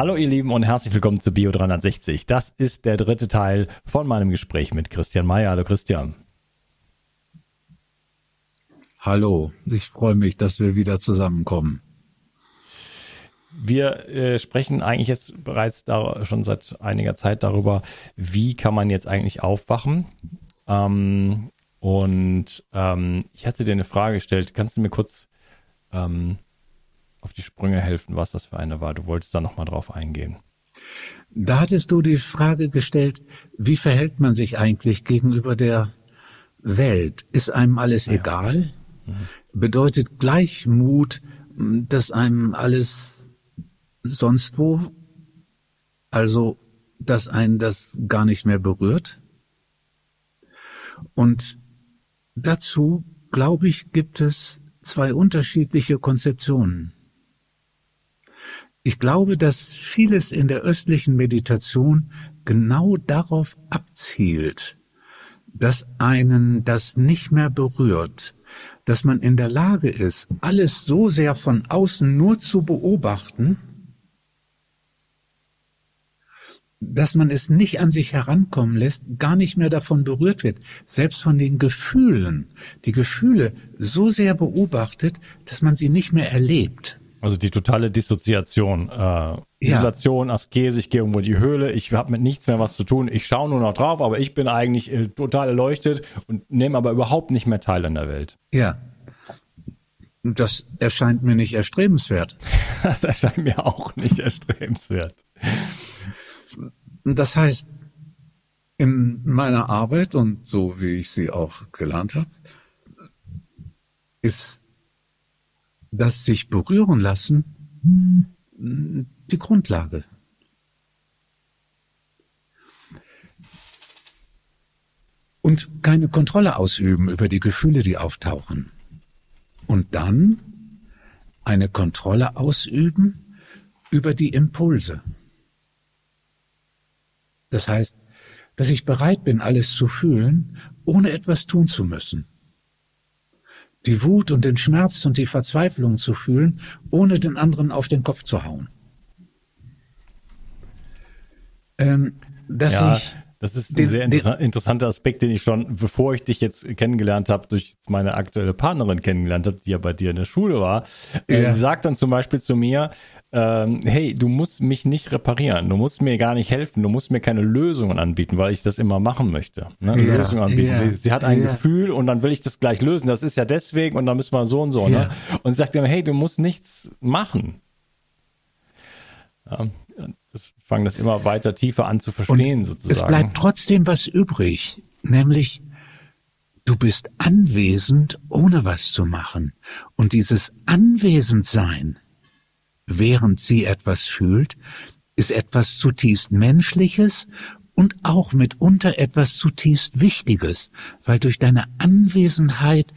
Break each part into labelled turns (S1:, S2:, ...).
S1: Hallo ihr Lieben und herzlich willkommen zu Bio 360. Das ist der dritte Teil von meinem Gespräch mit Christian Mayer. Hallo Christian.
S2: Hallo, ich freue mich, dass wir wieder zusammenkommen.
S1: Wir äh, sprechen eigentlich jetzt bereits da, schon seit einiger Zeit darüber, wie kann man jetzt eigentlich aufwachen. Ähm, und ähm, ich hatte dir eine Frage gestellt. Kannst du mir kurz ähm, auf die Sprünge helfen, was das für eine war. Du wolltest da nochmal drauf eingehen.
S2: Da hattest du die Frage gestellt, wie verhält man sich eigentlich gegenüber der Welt? Ist einem alles ja. egal? Mhm. Bedeutet Gleichmut, dass einem alles sonst wo, also dass einen das gar nicht mehr berührt? Und dazu, glaube ich, gibt es zwei unterschiedliche Konzeptionen. Ich glaube, dass vieles in der östlichen Meditation genau darauf abzielt, dass einen das nicht mehr berührt, dass man in der Lage ist, alles so sehr von außen nur zu beobachten, dass man es nicht an sich herankommen lässt, gar nicht mehr davon berührt wird, selbst von den Gefühlen, die Gefühle so sehr beobachtet, dass man sie nicht mehr erlebt.
S1: Also die totale Dissoziation, äh, Isolation, ja. Askese, ich gehe irgendwo in die Höhle, ich habe mit nichts mehr was zu tun, ich schaue nur noch drauf, aber ich bin eigentlich äh, total erleuchtet und nehme aber überhaupt nicht mehr teil an der Welt.
S2: Ja. Das erscheint mir nicht erstrebenswert.
S1: das erscheint mir auch nicht erstrebenswert.
S2: Das heißt, in meiner Arbeit und so wie ich sie auch gelernt habe, ist das sich berühren lassen die Grundlage. Und keine Kontrolle ausüben über die Gefühle, die auftauchen. Und dann eine Kontrolle ausüben über die Impulse. Das heißt, dass ich bereit bin, alles zu fühlen, ohne etwas tun zu müssen die Wut und den Schmerz und die Verzweiflung zu fühlen, ohne den anderen auf den Kopf zu hauen.
S1: Ähm, dass ja, ich das ist den, ein sehr inter den, interessanter Aspekt, den ich schon, bevor ich dich jetzt kennengelernt habe, durch meine aktuelle Partnerin kennengelernt habe, die ja bei dir in der Schule war. Äh, ja. sie sagt dann zum Beispiel zu mir, ähm, hey, du musst mich nicht reparieren, du musst mir gar nicht helfen, du musst mir keine Lösungen anbieten, weil ich das immer machen möchte. Ne? Ja, Lösungen anbieten. Sie, sie, hat ein Gefühl und dann will ich das gleich lösen. Das ist ja deswegen und dann müssen wir so und so. Ne? Und sie sagt immer, hey, du musst nichts machen. Das fangen das immer weiter tiefer an zu verstehen, Und sozusagen.
S2: Es bleibt trotzdem was übrig, nämlich du bist anwesend, ohne was zu machen. Und dieses Anwesendsein während sie etwas fühlt, ist etwas zutiefst Menschliches und auch mitunter etwas zutiefst Wichtiges, weil durch deine Anwesenheit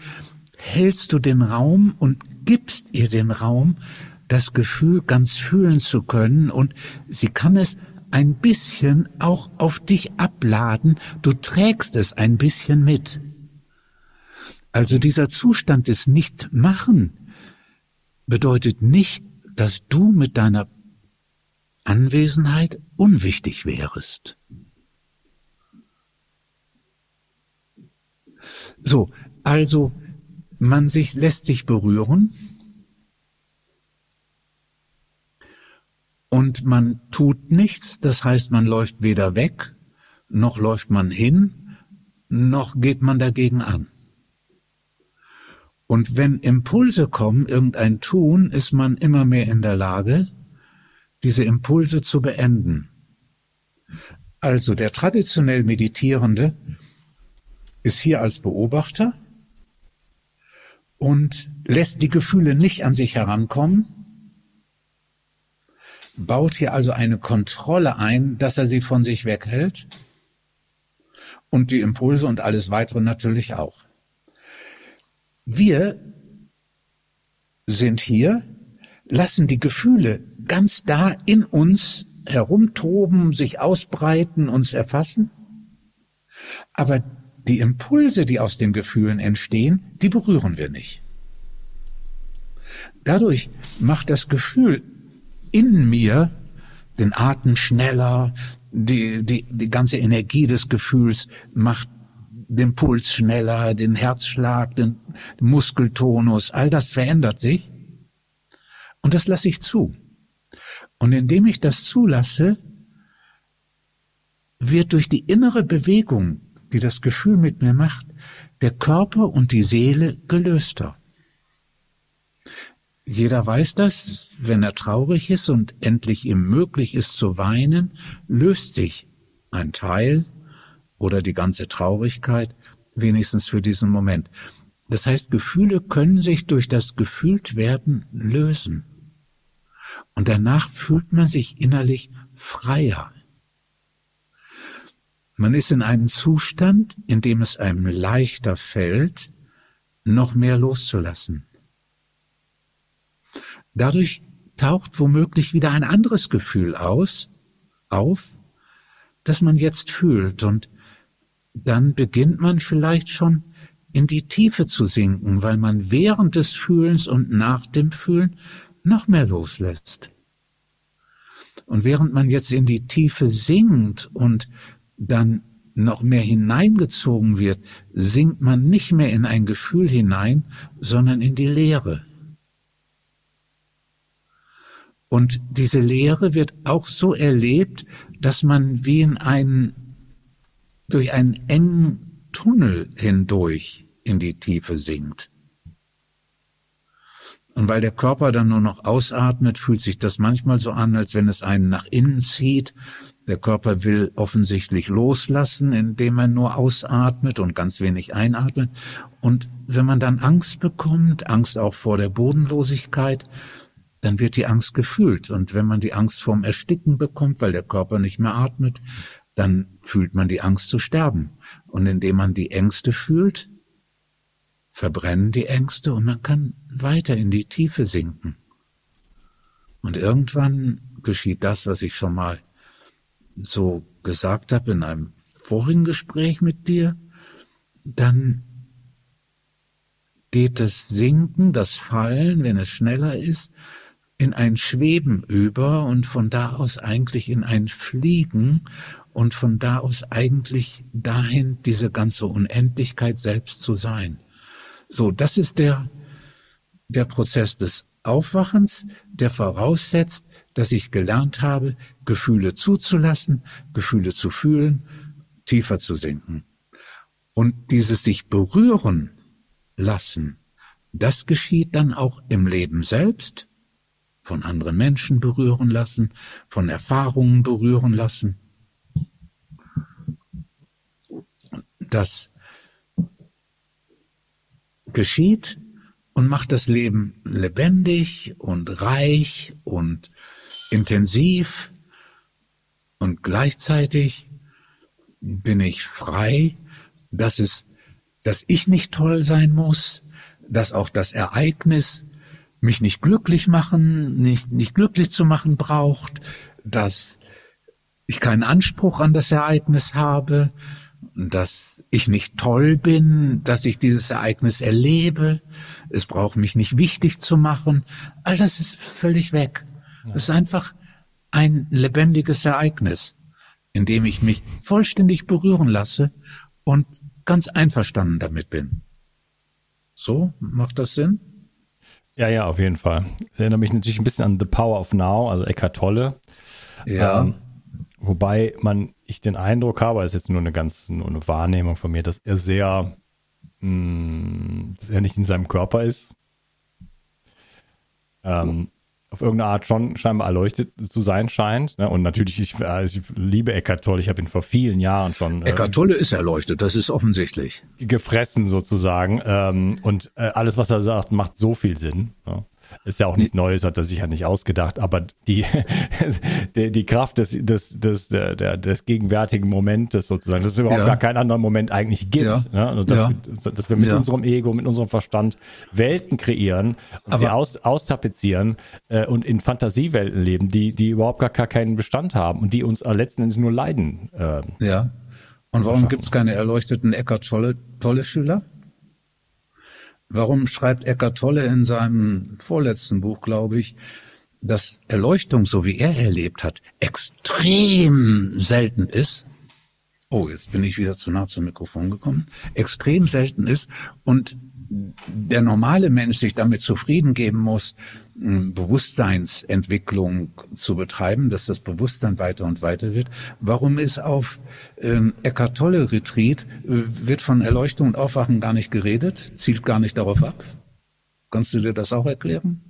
S2: hältst du den Raum und gibst ihr den Raum, das Gefühl ganz fühlen zu können und sie kann es ein bisschen auch auf dich abladen, du trägst es ein bisschen mit. Also dieser Zustand des Nichtmachen bedeutet nicht, dass du mit deiner Anwesenheit unwichtig wärest. So, also man sich lässt sich berühren und man tut nichts, das heißt, man läuft weder weg, noch läuft man hin, noch geht man dagegen an. Und wenn Impulse kommen, irgendein Tun, ist man immer mehr in der Lage, diese Impulse zu beenden. Also der traditionell Meditierende ist hier als Beobachter und lässt die Gefühle nicht an sich herankommen, baut hier also eine Kontrolle ein, dass er sie von sich weghält und die Impulse und alles weitere natürlich auch. Wir sind hier, lassen die Gefühle ganz da in uns herumtoben, sich ausbreiten, uns erfassen, aber die Impulse, die aus den Gefühlen entstehen, die berühren wir nicht. Dadurch macht das Gefühl in mir den Atem schneller, die, die, die ganze Energie des Gefühls macht den Puls schneller, den Herzschlag, den Muskeltonus, all das verändert sich. Und das lasse ich zu. Und indem ich das zulasse, wird durch die innere Bewegung, die das Gefühl mit mir macht, der Körper und die Seele gelöster. Jeder weiß das, wenn er traurig ist und endlich ihm möglich ist zu weinen, löst sich ein Teil oder die ganze Traurigkeit, wenigstens für diesen Moment. Das heißt, Gefühle können sich durch das Gefühltwerden lösen. Und danach fühlt man sich innerlich freier. Man ist in einem Zustand, in dem es einem leichter fällt, noch mehr loszulassen. Dadurch taucht womöglich wieder ein anderes Gefühl aus, auf, das man jetzt fühlt und dann beginnt man vielleicht schon in die Tiefe zu sinken, weil man während des Fühlens und nach dem Fühlen noch mehr loslässt. Und während man jetzt in die Tiefe sinkt und dann noch mehr hineingezogen wird, sinkt man nicht mehr in ein Gefühl hinein, sondern in die Leere. Und diese Leere wird auch so erlebt, dass man wie in einen, durch einen engen Tunnel hindurch in die Tiefe sinkt. Und weil der Körper dann nur noch ausatmet, fühlt sich das manchmal so an, als wenn es einen nach innen zieht. Der Körper will offensichtlich loslassen, indem er nur ausatmet und ganz wenig einatmet. Und wenn man dann Angst bekommt, Angst auch vor der Bodenlosigkeit, dann wird die Angst gefühlt. Und wenn man die Angst vorm Ersticken bekommt, weil der Körper nicht mehr atmet, dann fühlt man die Angst zu sterben. Und indem man die Ängste fühlt, verbrennen die Ängste und man kann weiter in die Tiefe sinken. Und irgendwann geschieht das, was ich schon mal so gesagt habe in einem vorigen Gespräch mit dir, dann geht das Sinken, das Fallen, wenn es schneller ist, in ein Schweben über und von da aus eigentlich in ein Fliegen und von da aus eigentlich dahin diese ganze Unendlichkeit selbst zu sein. So, das ist der, der Prozess des Aufwachens, der voraussetzt, dass ich gelernt habe, Gefühle zuzulassen, Gefühle zu fühlen, tiefer zu sinken. Und dieses sich berühren lassen, das geschieht dann auch im Leben selbst, von anderen Menschen berühren lassen, von Erfahrungen berühren lassen. Das geschieht und macht das Leben lebendig und reich und intensiv und gleichzeitig bin ich frei, dass es, dass ich nicht toll sein muss, dass auch das Ereignis mich nicht glücklich machen, nicht, nicht glücklich zu machen braucht, dass ich keinen Anspruch an das Ereignis habe, dass ich nicht toll bin, dass ich dieses Ereignis erlebe. Es braucht mich nicht wichtig zu machen. All das ist völlig weg. Es ist einfach ein lebendiges Ereignis, in dem ich mich vollständig berühren lasse und ganz einverstanden damit bin. So, macht das Sinn?
S1: Ja, ja, auf jeden Fall. Es erinnert mich natürlich ein bisschen an The Power of Now, also Eckhart Tolle.
S2: Ja. Ähm,
S1: wobei man, ich den Eindruck habe, das ist jetzt nur eine ganz, nur eine Wahrnehmung von mir, dass er sehr, mh, hm, dass er nicht in seinem Körper ist. Ähm, auf irgendeine Art schon scheinbar erleuchtet zu sein scheint. Ne? Und natürlich, ich, also ich liebe Eckart Tolle, ich habe ihn vor vielen Jahren schon.
S2: Äh, Eckart Tolle ist erleuchtet, das ist offensichtlich.
S1: Gefressen sozusagen. Ähm, und äh, alles, was er sagt, macht so viel Sinn. Ne? Ist ja auch nichts Neues, hat er sich ja nicht ausgedacht, aber die, die, die Kraft des, des, des, der, des gegenwärtigen Momentes sozusagen, dass es überhaupt ja. gar keinen anderen Moment eigentlich gibt. Ja. Ne? Also dass, ja. dass wir mit unserem Ego, mit unserem Verstand Welten kreieren und sie aus, austapezieren äh, und in Fantasiewelten leben, die, die überhaupt gar, gar keinen Bestand haben und die uns äh, letzten Endes nur leiden.
S2: Äh, ja. Und warum gibt es keine erleuchteten Eckart Tolle, Tolle Schüler? Warum schreibt Eckart Tolle in seinem vorletzten Buch, glaube ich, dass Erleuchtung, so wie er erlebt hat, extrem selten ist? Oh, jetzt bin ich wieder zu nah zum Mikrofon gekommen. Extrem selten ist und der normale Mensch sich damit zufrieden geben muss, Bewusstseinsentwicklung zu betreiben, dass das Bewusstsein weiter und weiter wird. Warum ist auf ähm, Eckart Tolle Retreat, äh, wird von Erleuchtung und Aufwachen gar nicht geredet, zielt gar nicht darauf ab? Kannst du dir das auch erklären?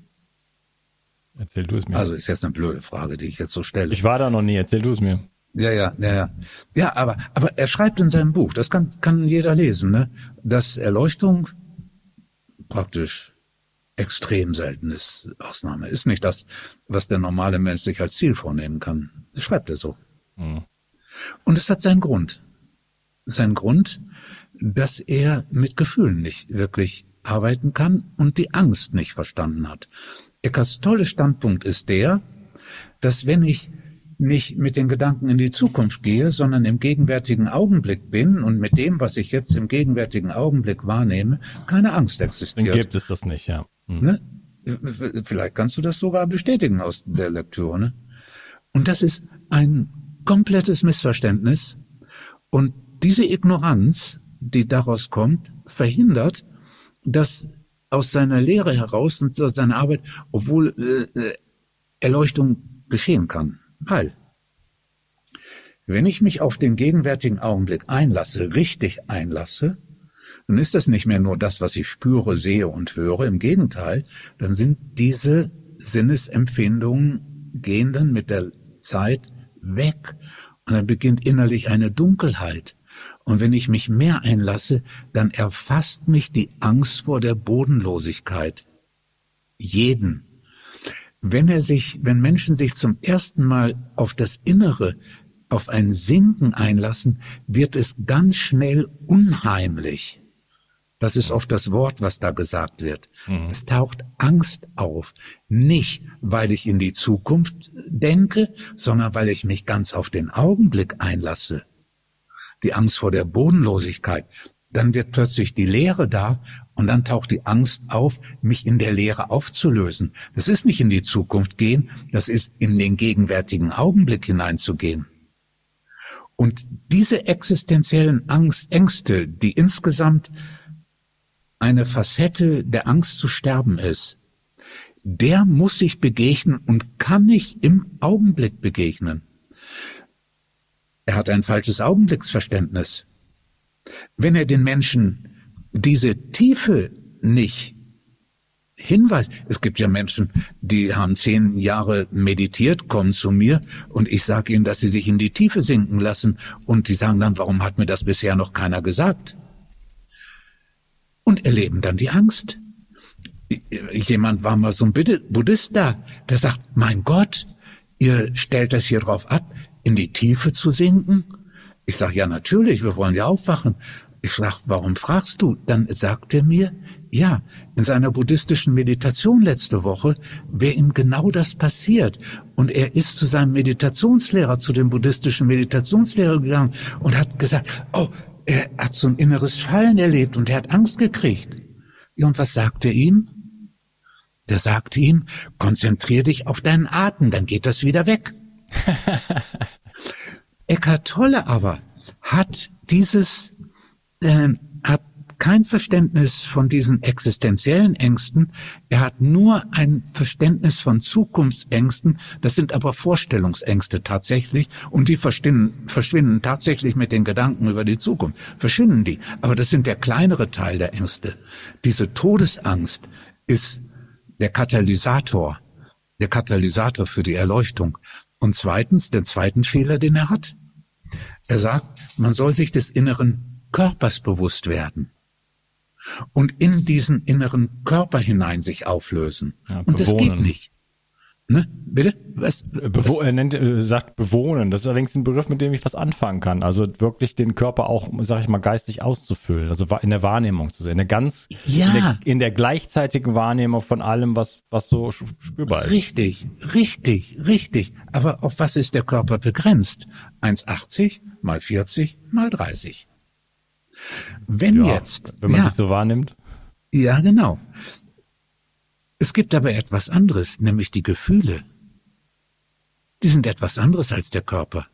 S1: Erzähl du es mir.
S2: Also ist jetzt eine blöde Frage, die ich jetzt so stelle.
S1: Ich war da noch nie, erzähl du es mir.
S2: Ja, ja, ja, ja. Ja, aber, aber er schreibt in seinem Buch, das kann, kann jeder lesen, ne, dass Erleuchtung praktisch extrem selten ist. Ausnahme ist nicht das, was der normale Mensch sich als Ziel vornehmen kann. Das schreibt er so. Mhm. Und es hat seinen Grund. Sein Grund, dass er mit Gefühlen nicht wirklich arbeiten kann und die Angst nicht verstanden hat. Eckarts tolle Standpunkt ist der, dass wenn ich nicht mit den Gedanken in die Zukunft gehe, sondern im gegenwärtigen Augenblick bin und mit dem, was ich jetzt im gegenwärtigen Augenblick wahrnehme, keine Angst existiert.
S1: Dann gibt es das nicht, ja.
S2: Hm. Ne? Vielleicht kannst du das sogar bestätigen aus der Lektüre. Ne? Und das ist ein komplettes Missverständnis. Und diese Ignoranz, die daraus kommt, verhindert, dass aus seiner Lehre heraus und aus seiner Arbeit, obwohl äh, äh Erleuchtung geschehen kann. Weil, wenn ich mich auf den gegenwärtigen Augenblick einlasse, richtig einlasse, dann ist das nicht mehr nur das, was ich spüre, sehe und höre. Im Gegenteil, dann sind diese Sinnesempfindungen gehen dann mit der Zeit weg und dann beginnt innerlich eine Dunkelheit. Und wenn ich mich mehr einlasse, dann erfasst mich die Angst vor der Bodenlosigkeit. Jeden. Wenn er sich, wenn Menschen sich zum ersten Mal auf das Innere, auf ein Sinken einlassen, wird es ganz schnell unheimlich. Das ist oft das Wort, was da gesagt wird. Mhm. Es taucht Angst auf. Nicht, weil ich in die Zukunft denke, sondern weil ich mich ganz auf den Augenblick einlasse. Die Angst vor der Bodenlosigkeit. Dann wird plötzlich die Leere da und dann taucht die Angst auf, mich in der Leere aufzulösen. Das ist nicht in die Zukunft gehen, das ist in den gegenwärtigen Augenblick hineinzugehen. Und diese existenziellen Angst, Ängste, die insgesamt eine Facette der Angst zu sterben ist, der muss sich begegnen und kann nicht im Augenblick begegnen. Er hat ein falsches Augenblicksverständnis. Wenn er den Menschen diese Tiefe nicht hinweist, es gibt ja Menschen, die haben zehn Jahre meditiert, kommen zu mir und ich sage ihnen, dass sie sich in die Tiefe sinken lassen und sie sagen dann, warum hat mir das bisher noch keiner gesagt? Erleben dann die Angst. jemand war mal so ein Buddhist da, der sagt, mein Gott, ihr stellt das hier drauf ab, in die Tiefe zu sinken? Ich sage, ja natürlich, wir wollen ja aufwachen. Ich sag, warum fragst du? Dann sagt er mir, ja, in seiner buddhistischen Meditation letzte Woche wäre ihm genau das passiert. Und er ist zu seinem Meditationslehrer, zu dem buddhistischen Meditationslehrer gegangen und hat gesagt, oh, er hat so ein inneres Fallen erlebt und er hat Angst gekriegt. Und was sagt er ihm? Der sagte ihm, konzentrier dich auf deinen Atem, dann geht das wieder weg. Eckhart Tolle aber hat dieses, äh, hat kein Verständnis von diesen existenziellen Ängsten, er hat nur ein Verständnis von Zukunftsängsten, das sind aber Vorstellungsängste tatsächlich und die verschwinden, tatsächlich mit den Gedanken über die Zukunft, verschwinden die, aber das sind der kleinere Teil der Ängste. Diese Todesangst ist der Katalysator, der Katalysator für die Erleuchtung. Und zweitens, den zweiten Fehler, den er hat. Er sagt, man soll sich des inneren Körpers bewusst werden und in diesen inneren Körper hinein sich auflösen. Ja, und das geht nicht.
S1: Ne? Bitte? Was? Bewo was? Er nennt, äh, sagt bewohnen. Das ist allerdings ein Begriff, mit dem ich was anfangen kann. Also wirklich den Körper auch, sag ich mal, geistig auszufüllen. Also in der Wahrnehmung zu sehen. In der ganz, ja. in, der, in der gleichzeitigen Wahrnehmung von allem, was, was so spürbar ist.
S2: Richtig, richtig, richtig. Aber auf was ist der Körper begrenzt? 1,80 mal 40 mal 30. Wenn ja, jetzt.
S1: Wenn man ja, sich so wahrnimmt.
S2: Ja, genau. Es gibt aber etwas anderes, nämlich die Gefühle. Die sind etwas anderes als der Körper.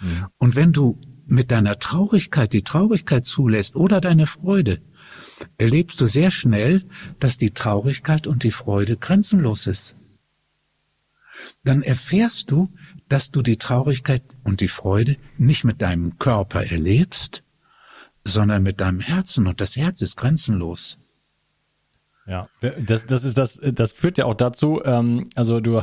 S2: Mhm. Und wenn du mit deiner Traurigkeit die Traurigkeit zulässt oder deine Freude, erlebst du sehr schnell, dass die Traurigkeit und die Freude grenzenlos ist. Dann erfährst du, dass du die Traurigkeit und die Freude nicht mit deinem Körper erlebst, sondern mit deinem Herzen und das Herz ist grenzenlos.
S1: Ja, das, das ist das, das führt ja auch dazu, ähm, also du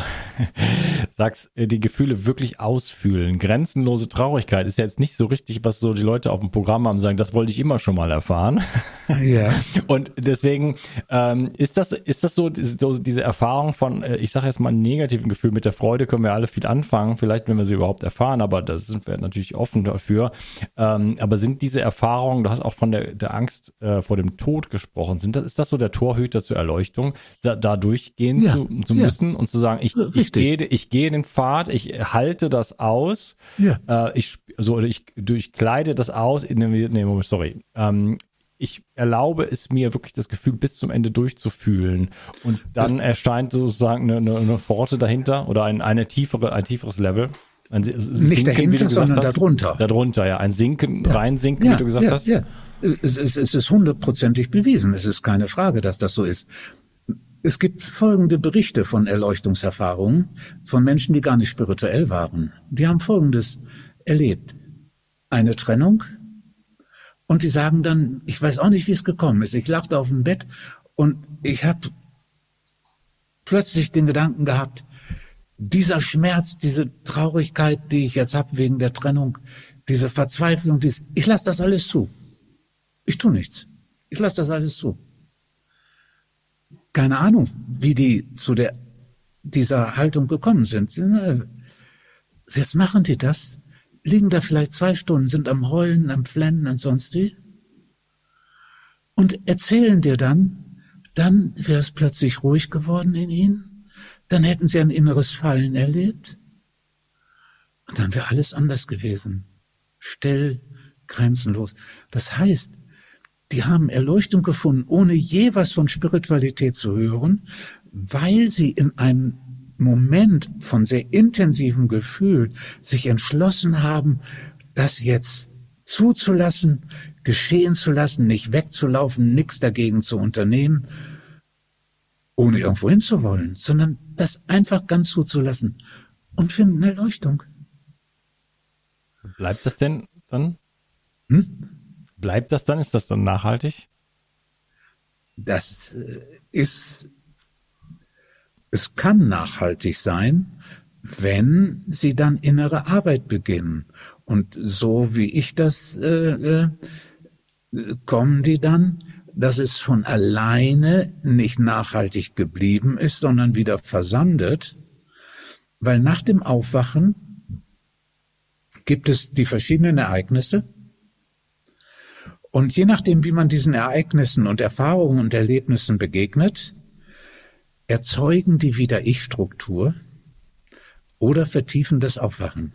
S1: sagst, äh, die Gefühle wirklich ausfühlen. Grenzenlose Traurigkeit ist ja jetzt nicht so richtig, was so die Leute auf dem Programm haben, sagen, das wollte ich immer schon mal erfahren. Ja. Und deswegen ähm, ist das, ist das so, so diese Erfahrung von, äh, ich sage jetzt mal, negativen Gefühl mit der Freude können wir alle viel anfangen, vielleicht wenn wir sie überhaupt erfahren, aber da sind wir natürlich offen dafür. Ähm, aber sind diese Erfahrungen, du hast auch von der, der Angst äh, vor dem Tod gesprochen, sind das, ist das so der Torhüter Töchter zur Erleuchtung, da, da durchgehen ja, zu, zu ja. müssen und zu sagen, ich, ich gehe ich gehe den Pfad, ich halte das aus, ja. äh, ich so ich durchkleide das aus, in dem, nee, sorry, ähm, ich erlaube es mir wirklich das Gefühl bis zum Ende durchzufühlen und dann das, erscheint sozusagen eine, eine, eine Pforte dahinter oder ein, eine tiefere, ein tieferes Level.
S2: Ein Sinken, Nicht dahinter, sondern hast. darunter.
S1: Darunter, ja. Ein Sinken, ja. reinsinken, ja, wie du gesagt ja, hast. Ja.
S2: Es, es, es ist hundertprozentig bewiesen. Es ist keine Frage, dass das so ist. Es gibt folgende Berichte von Erleuchtungserfahrungen von Menschen, die gar nicht spirituell waren. Die haben Folgendes erlebt. Eine Trennung. Und die sagen dann, ich weiß auch nicht, wie es gekommen ist. Ich lachte auf dem Bett und ich habe plötzlich den Gedanken gehabt, dieser Schmerz, diese Traurigkeit, die ich jetzt habe wegen der Trennung, diese Verzweiflung, dies, ich lasse das alles zu. Ich tue nichts. Ich lasse das alles zu. Keine Ahnung, wie die zu der, dieser Haltung gekommen sind. Jetzt machen die das, liegen da vielleicht zwei Stunden, sind am Heulen, am Flennen und sonst wie. Und erzählen dir dann, dann wäre es plötzlich ruhig geworden in ihnen, dann hätten sie ein inneres Fallen erlebt und dann wäre alles anders gewesen. Still, grenzenlos. Das heißt, die haben Erleuchtung gefunden, ohne je was von Spiritualität zu hören, weil sie in einem Moment von sehr intensivem Gefühl sich entschlossen haben, das jetzt zuzulassen, geschehen zu lassen, nicht wegzulaufen, nichts dagegen zu unternehmen, ohne irgendwo hinzuwollen, sondern das einfach ganz zuzulassen und finden Erleuchtung.
S1: Bleibt das denn dann? Hm? Bleibt das dann? Ist das dann nachhaltig?
S2: Das äh, ist, es kann nachhaltig sein, wenn sie dann innere Arbeit beginnen. Und so wie ich das, äh, äh, kommen die dann dass es von alleine nicht nachhaltig geblieben ist, sondern wieder versandet, weil nach dem Aufwachen gibt es die verschiedenen Ereignisse und je nachdem, wie man diesen Ereignissen und Erfahrungen und Erlebnissen begegnet, erzeugen die wieder Ich-Struktur oder vertiefen das Aufwachen.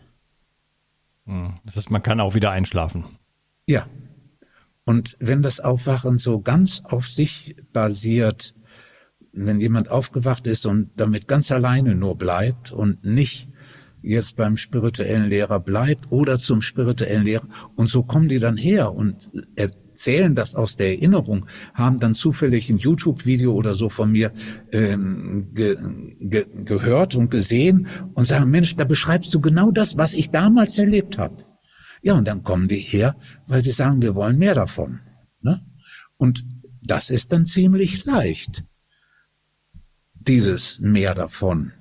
S1: Hm, das heißt, man kann auch wieder einschlafen.
S2: Ja. Und wenn das Aufwachen so ganz auf sich basiert, wenn jemand aufgewacht ist und damit ganz alleine nur bleibt und nicht jetzt beim spirituellen Lehrer bleibt oder zum spirituellen Lehrer und so kommen die dann her und erzählen das aus der Erinnerung, haben dann zufällig ein YouTube-Video oder so von mir ähm, ge ge gehört und gesehen und sagen, Mensch, da beschreibst du genau das, was ich damals erlebt habe. Ja, und dann kommen die her, weil sie sagen, wir wollen mehr davon. Ne? Und das ist dann ziemlich leicht, dieses mehr davon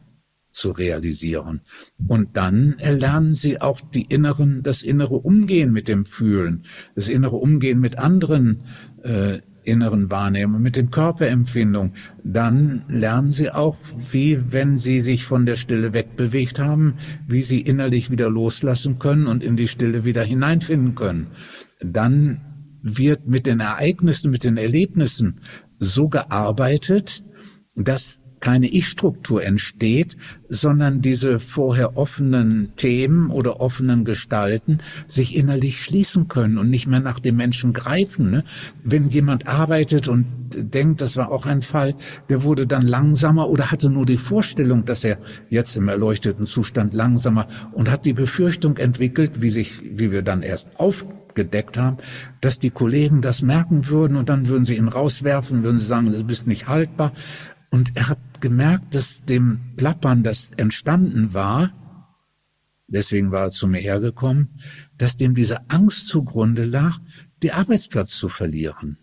S2: zu realisieren. Und dann erlernen sie auch die inneren, das innere Umgehen mit dem Fühlen, das innere Umgehen mit anderen äh, inneren Wahrnehmungen, mit den Körperempfindungen. Dann lernen sie auch, wie wenn sie sich von der Stille wegbewegt haben, wie sie innerlich wieder loslassen können und in die Stille wieder hineinfinden können. Dann wird mit den Ereignissen, mit den Erlebnissen so gearbeitet, dass keine Ich-Struktur entsteht, sondern diese vorher offenen Themen oder offenen Gestalten sich innerlich schließen können und nicht mehr nach dem Menschen greifen. Ne? Wenn jemand arbeitet und denkt, das war auch ein Fall, der wurde dann langsamer oder hatte nur die Vorstellung, dass er jetzt im erleuchteten Zustand langsamer und hat die Befürchtung entwickelt, wie sich, wie wir dann erst aufgedeckt haben, dass die Kollegen das merken würden und dann würden sie ihn rauswerfen, würden sie sagen, du bist nicht haltbar. Und er hat gemerkt, dass dem Plappern, das entstanden war, deswegen war er zu mir hergekommen, dass dem diese Angst zugrunde lag, die Arbeitsplatz zu verlieren.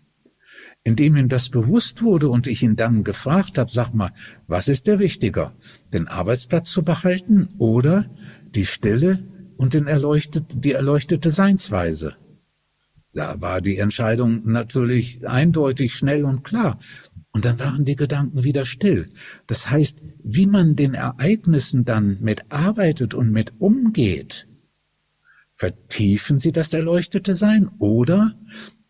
S2: Indem ihm das bewusst wurde und ich ihn dann gefragt habe, sag mal, was ist der wichtiger, den Arbeitsplatz zu behalten oder die Stille und den erleuchtet, die erleuchtete Seinsweise? Da war die Entscheidung natürlich eindeutig, schnell und klar. Und dann waren die Gedanken wieder still. Das heißt, wie man den Ereignissen dann mit arbeitet und mit umgeht, vertiefen sie das erleuchtete Sein oder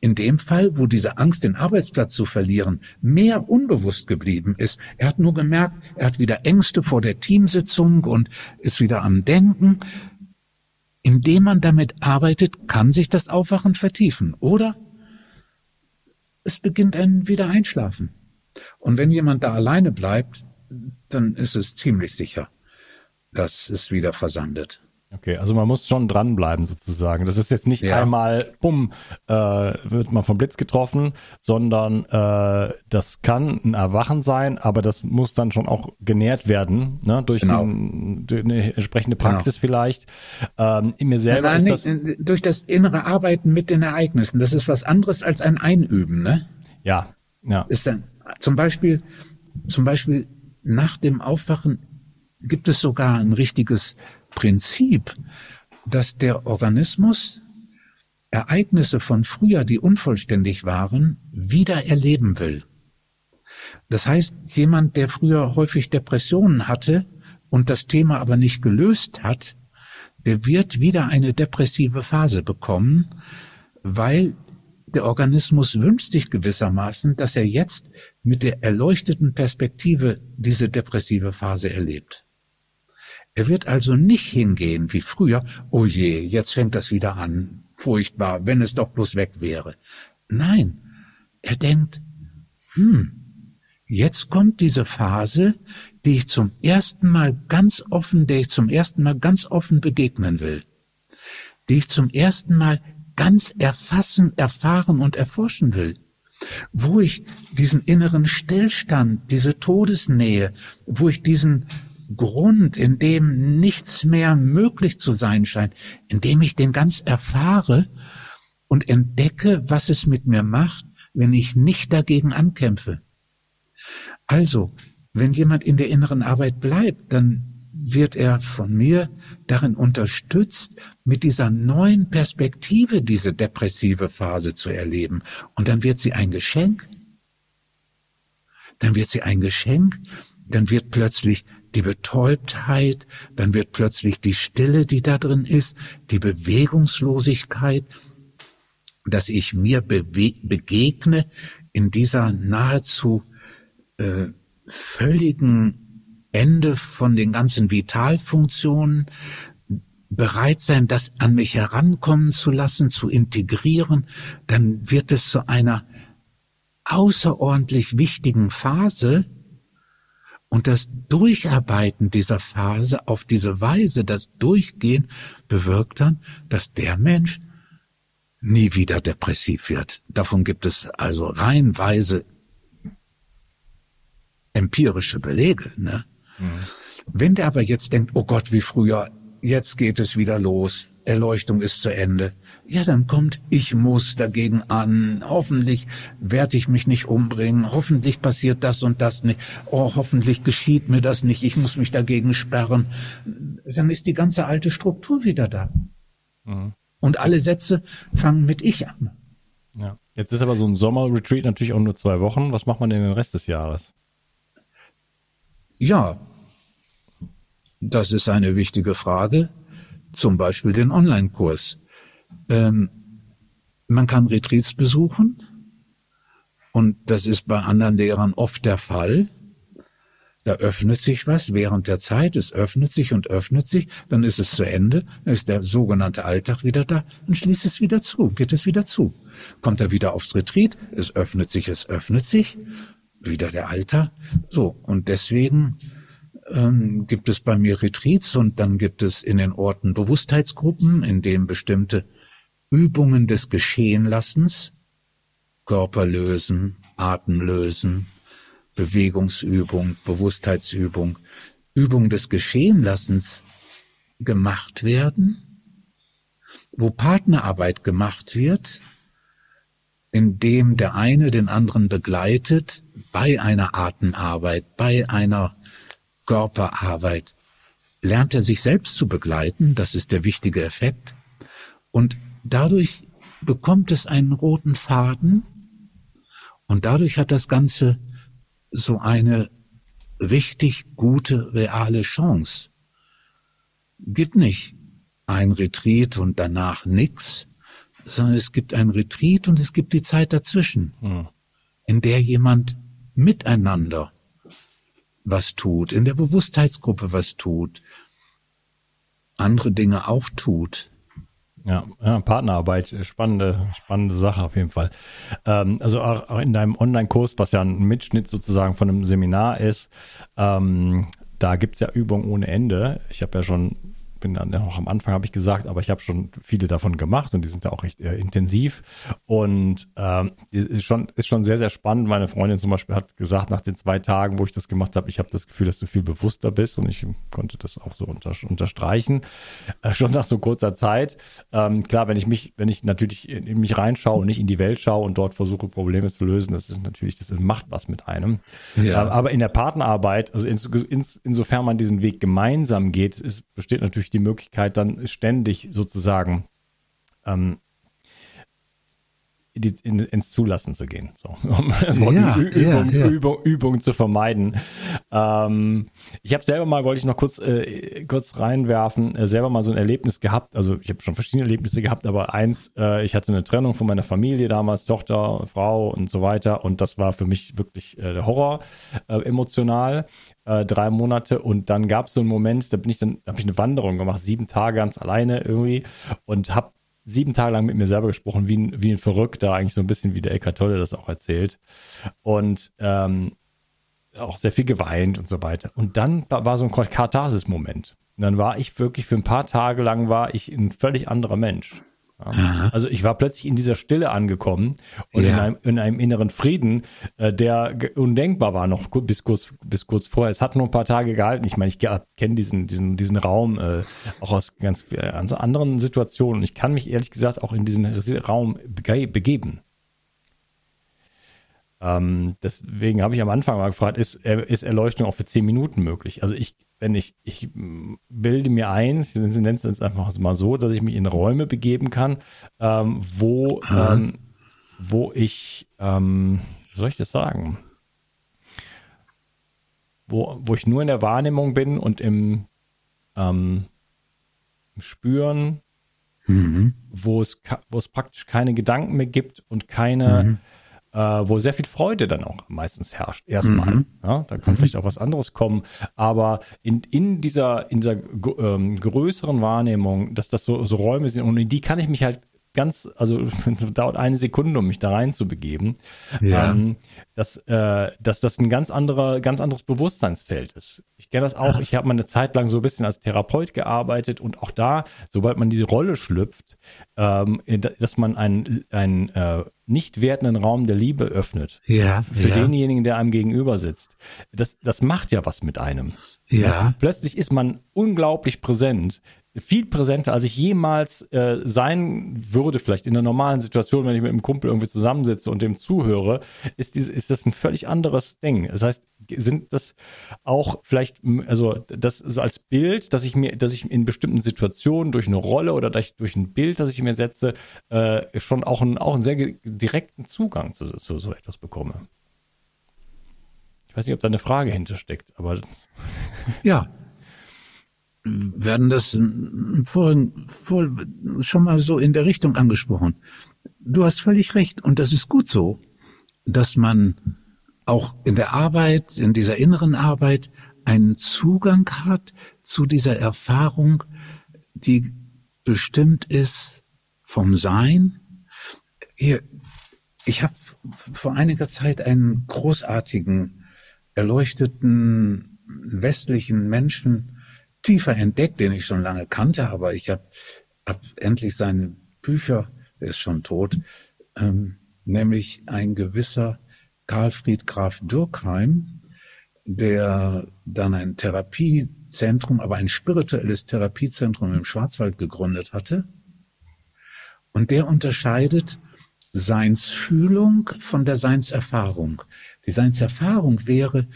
S2: in dem Fall, wo diese Angst, den Arbeitsplatz zu verlieren, mehr unbewusst geblieben ist. Er hat nur gemerkt, er hat wieder Ängste vor der Teamsitzung und ist wieder am Denken. Indem man damit arbeitet, kann sich das Aufwachen vertiefen. Oder es beginnt ein Wiedereinschlafen. Und wenn jemand da alleine bleibt, dann ist es ziemlich sicher, dass es wieder versandet.
S1: Okay, also man muss schon dranbleiben sozusagen. Das ist jetzt nicht ja. einmal, bumm, äh, wird man vom Blitz getroffen, sondern äh, das kann ein Erwachen sein, aber das muss dann schon auch genährt werden, ne? durch, genau. den, durch eine entsprechende genau. Praxis genau. vielleicht. Ähm, in mir selber
S2: nein,
S1: nein, ist
S2: das nicht, durch das innere Arbeiten mit den Ereignissen. Das ist was anderes als ein Einüben, ne?
S1: Ja, ja.
S2: Ist dann zum Beispiel, zum Beispiel nach dem Aufwachen gibt es sogar ein richtiges Prinzip, dass der Organismus Ereignisse von früher, die unvollständig waren, wieder erleben will. Das heißt, jemand, der früher häufig Depressionen hatte und das Thema aber nicht gelöst hat, der wird wieder eine depressive Phase bekommen, weil der Organismus wünscht sich gewissermaßen, dass er jetzt mit der erleuchteten Perspektive diese depressive Phase erlebt. Er wird also nicht hingehen wie früher, oh je, jetzt fängt das wieder an, furchtbar, wenn es doch bloß weg wäre. Nein, er denkt, hm, jetzt kommt diese Phase, die ich zum ersten Mal ganz offen, der ich zum ersten Mal ganz offen begegnen will, die ich zum ersten Mal ganz erfassen, erfahren und erforschen will. Wo ich diesen inneren Stillstand, diese Todesnähe, wo ich diesen Grund, in dem nichts mehr möglich zu sein scheint, in dem ich den ganz erfahre und entdecke, was es mit mir macht, wenn ich nicht dagegen ankämpfe. Also, wenn jemand in der inneren Arbeit bleibt, dann wird er von mir darin unterstützt, mit dieser neuen Perspektive diese depressive Phase zu erleben. Und dann wird sie ein Geschenk. Dann wird sie ein Geschenk. Dann wird plötzlich die Betäubtheit, dann wird plötzlich die Stille, die da drin ist, die Bewegungslosigkeit, dass ich mir begegne in dieser nahezu äh, völligen Ende von den ganzen Vitalfunktionen, bereit sein, das an mich herankommen zu lassen, zu integrieren, dann wird es zu einer außerordentlich wichtigen Phase, und das Durcharbeiten dieser Phase auf diese Weise, das Durchgehen, bewirkt dann, dass der Mensch nie wieder depressiv wird. Davon gibt es also reihenweise empirische Belege. Ne? Mhm. Wenn der aber jetzt denkt, oh Gott, wie früher, jetzt geht es wieder los, Erleuchtung ist zu Ende. Ja, dann kommt, ich muss dagegen an, hoffentlich werde ich mich nicht umbringen, hoffentlich passiert das und das nicht, oh, hoffentlich geschieht mir das nicht, ich muss mich dagegen sperren. Dann ist die ganze alte Struktur wieder da. Mhm. Und alle Sätze fangen mit ich an.
S1: Ja. Jetzt ist aber so ein Sommerretreat natürlich auch nur zwei Wochen. Was macht man denn den Rest des Jahres?
S2: Ja, das ist eine wichtige Frage. Zum Beispiel den Online-Kurs. Ähm, man kann Retreats besuchen und das ist bei anderen Lehrern oft der Fall. Da öffnet sich was während der Zeit, es öffnet sich und öffnet sich, dann ist es zu Ende, dann ist der sogenannte Alltag wieder da, dann schließt es wieder zu, geht es wieder zu. Kommt er wieder aufs Retreat, es öffnet sich, es öffnet sich, wieder der Alltag. So, und deswegen ähm, gibt es bei mir Retreats und dann gibt es in den Orten Bewusstheitsgruppen, in denen bestimmte Übungen des Geschehenlassens, Körper lösen, Atem lösen, Bewegungsübung, Bewusstheitsübung, Übung des Geschehenlassens gemacht werden, wo Partnerarbeit gemacht wird, indem der eine den anderen begleitet bei einer Atemarbeit, bei einer Körperarbeit lernt er sich selbst zu begleiten, das ist der wichtige Effekt, und dadurch bekommt es einen roten Faden. Und dadurch hat das Ganze so eine richtig gute, reale Chance. Gibt nicht ein Retreat und danach nix, sondern es gibt ein Retreat und es gibt die Zeit dazwischen, hm. in der jemand miteinander was tut, in der Bewusstheitsgruppe was tut, andere Dinge auch tut.
S1: Ja, ja, Partnerarbeit, spannende, spannende Sache auf jeden Fall. Ähm, also auch, auch, in deinem Online-Kurs, was ja ein Mitschnitt sozusagen von einem Seminar ist, ähm, da es ja Übungen ohne Ende. Ich habe ja schon bin dann auch am Anfang, habe ich gesagt, aber ich habe schon viele davon gemacht und die sind ja auch recht äh, intensiv. Und ähm, ist, schon, ist schon sehr, sehr spannend. Meine Freundin zum Beispiel hat gesagt, nach den zwei Tagen, wo ich das gemacht habe, ich habe das Gefühl, dass du viel bewusster bist und ich konnte das auch so unter, unterstreichen. Äh, schon nach so kurzer Zeit. Ähm, klar, wenn ich mich, wenn ich natürlich in, mich reinschaue und nicht in die Welt schaue und dort versuche, Probleme zu lösen, das ist natürlich, das macht was mit einem. Ja. Äh, aber in der Partnerarbeit, also ins, ins, insofern man diesen Weg gemeinsam geht, ist, besteht natürlich die Möglichkeit, dann ständig sozusagen ähm, die, in, ins Zulassen zu gehen. So, um das Wort ja, Übung, ja, ja. Übung, Übung, zu vermeiden. Ähm, ich habe selber mal, wollte ich noch kurz, äh, kurz reinwerfen, äh, selber mal so ein Erlebnis gehabt. Also ich habe schon verschiedene Erlebnisse gehabt, aber eins, äh, ich hatte eine Trennung von meiner Familie damals, Tochter, Frau und so weiter. Und das war für mich wirklich äh, der Horror äh, emotional. Äh, drei Monate und dann gab es so einen Moment, da bin ich dann, habe ich eine Wanderung gemacht, sieben Tage ganz alleine irgendwie und habe sieben Tage lang mit mir selber gesprochen, wie ein, wie ein Verrückter, eigentlich so ein bisschen wie der Eckart Tolle das auch erzählt. Und ähm, auch sehr viel geweint und so weiter. Und dann war so ein Katharsis-Moment. Und dann war ich wirklich für ein paar Tage lang war ich ein völlig anderer Mensch. Also ich war plötzlich in dieser Stille angekommen und ja. in, einem, in, einem, inneren Frieden, äh, der undenkbar war noch bis kurz, bis kurz vorher. Es hat nur ein paar Tage gehalten. Ich meine, ich kenne diesen, diesen, diesen Raum äh, auch aus ganz, ganz anderen Situationen. Ich kann mich ehrlich gesagt auch in diesen Raum begeben. Ähm, deswegen habe ich am Anfang mal gefragt, ist, ist Erleuchtung auch für zehn Minuten möglich? Also ich wenn ich, ich bilde mir ein, sie nennen es einfach mal so, dass ich mich in Räume begeben kann, ähm, wo, ähm, wo ich, ähm, wie soll ich das sagen? Wo, wo ich nur in der Wahrnehmung bin und im, ähm, im Spüren, mhm. wo, es, wo es praktisch keine Gedanken mehr gibt und keine, mhm äh, wo sehr viel Freude dann auch meistens herrscht. Erstmal. Mhm. Ja, da kann mhm. vielleicht auch was anderes kommen. Aber in, in dieser, in dieser ähm, größeren Wahrnehmung, dass das so, so Räume sind und in die kann ich mich halt ganz, also dauert eine Sekunde, um mich da reinzubegeben, ja. ähm, dass, äh, dass das ein ganz anderer, ganz anderes Bewusstseinsfeld ist. Ich kenne das auch, ich habe mal eine Zeit lang so ein bisschen als Therapeut gearbeitet und auch da, sobald man diese Rolle schlüpft, ähm, dass man einen, einen äh, nicht wertenden Raum der Liebe öffnet.
S2: Ja.
S1: Für
S2: ja.
S1: denjenigen, der einem gegenüber sitzt. Das, das macht ja was mit einem.
S2: Ja.
S1: Plötzlich ist man unglaublich präsent viel präsenter, als ich jemals äh, sein würde, vielleicht in einer normalen Situation, wenn ich mit einem Kumpel irgendwie zusammensitze und dem zuhöre, ist, diese, ist das ein völlig anderes Ding. Das heißt, sind das auch vielleicht, also das so als Bild, dass ich mir, dass ich in bestimmten Situationen durch eine Rolle oder durch, durch ein Bild, das ich mir setze, äh, schon auch, ein, auch einen sehr direkten Zugang zu, zu so etwas bekomme. Ich weiß nicht, ob da eine Frage hintersteckt, aber.
S2: Ja, werden das vorhin vor, schon mal so in der Richtung angesprochen. Du hast völlig recht und das ist gut so, dass man auch in der Arbeit, in dieser inneren Arbeit einen Zugang hat zu dieser Erfahrung, die bestimmt ist vom Sein. Hier, ich habe vor einiger Zeit einen großartigen, erleuchteten westlichen Menschen tiefer entdeckt, den ich schon lange kannte, aber ich habe hab endlich seine Bücher, er ist schon tot, ähm, nämlich ein gewisser Karlfried Graf Dürkheim, der dann ein Therapiezentrum, aber ein spirituelles Therapiezentrum im Schwarzwald gegründet hatte. Und der unterscheidet Seinsfühlung von der Seinserfahrung. Die Seinserfahrung wäre,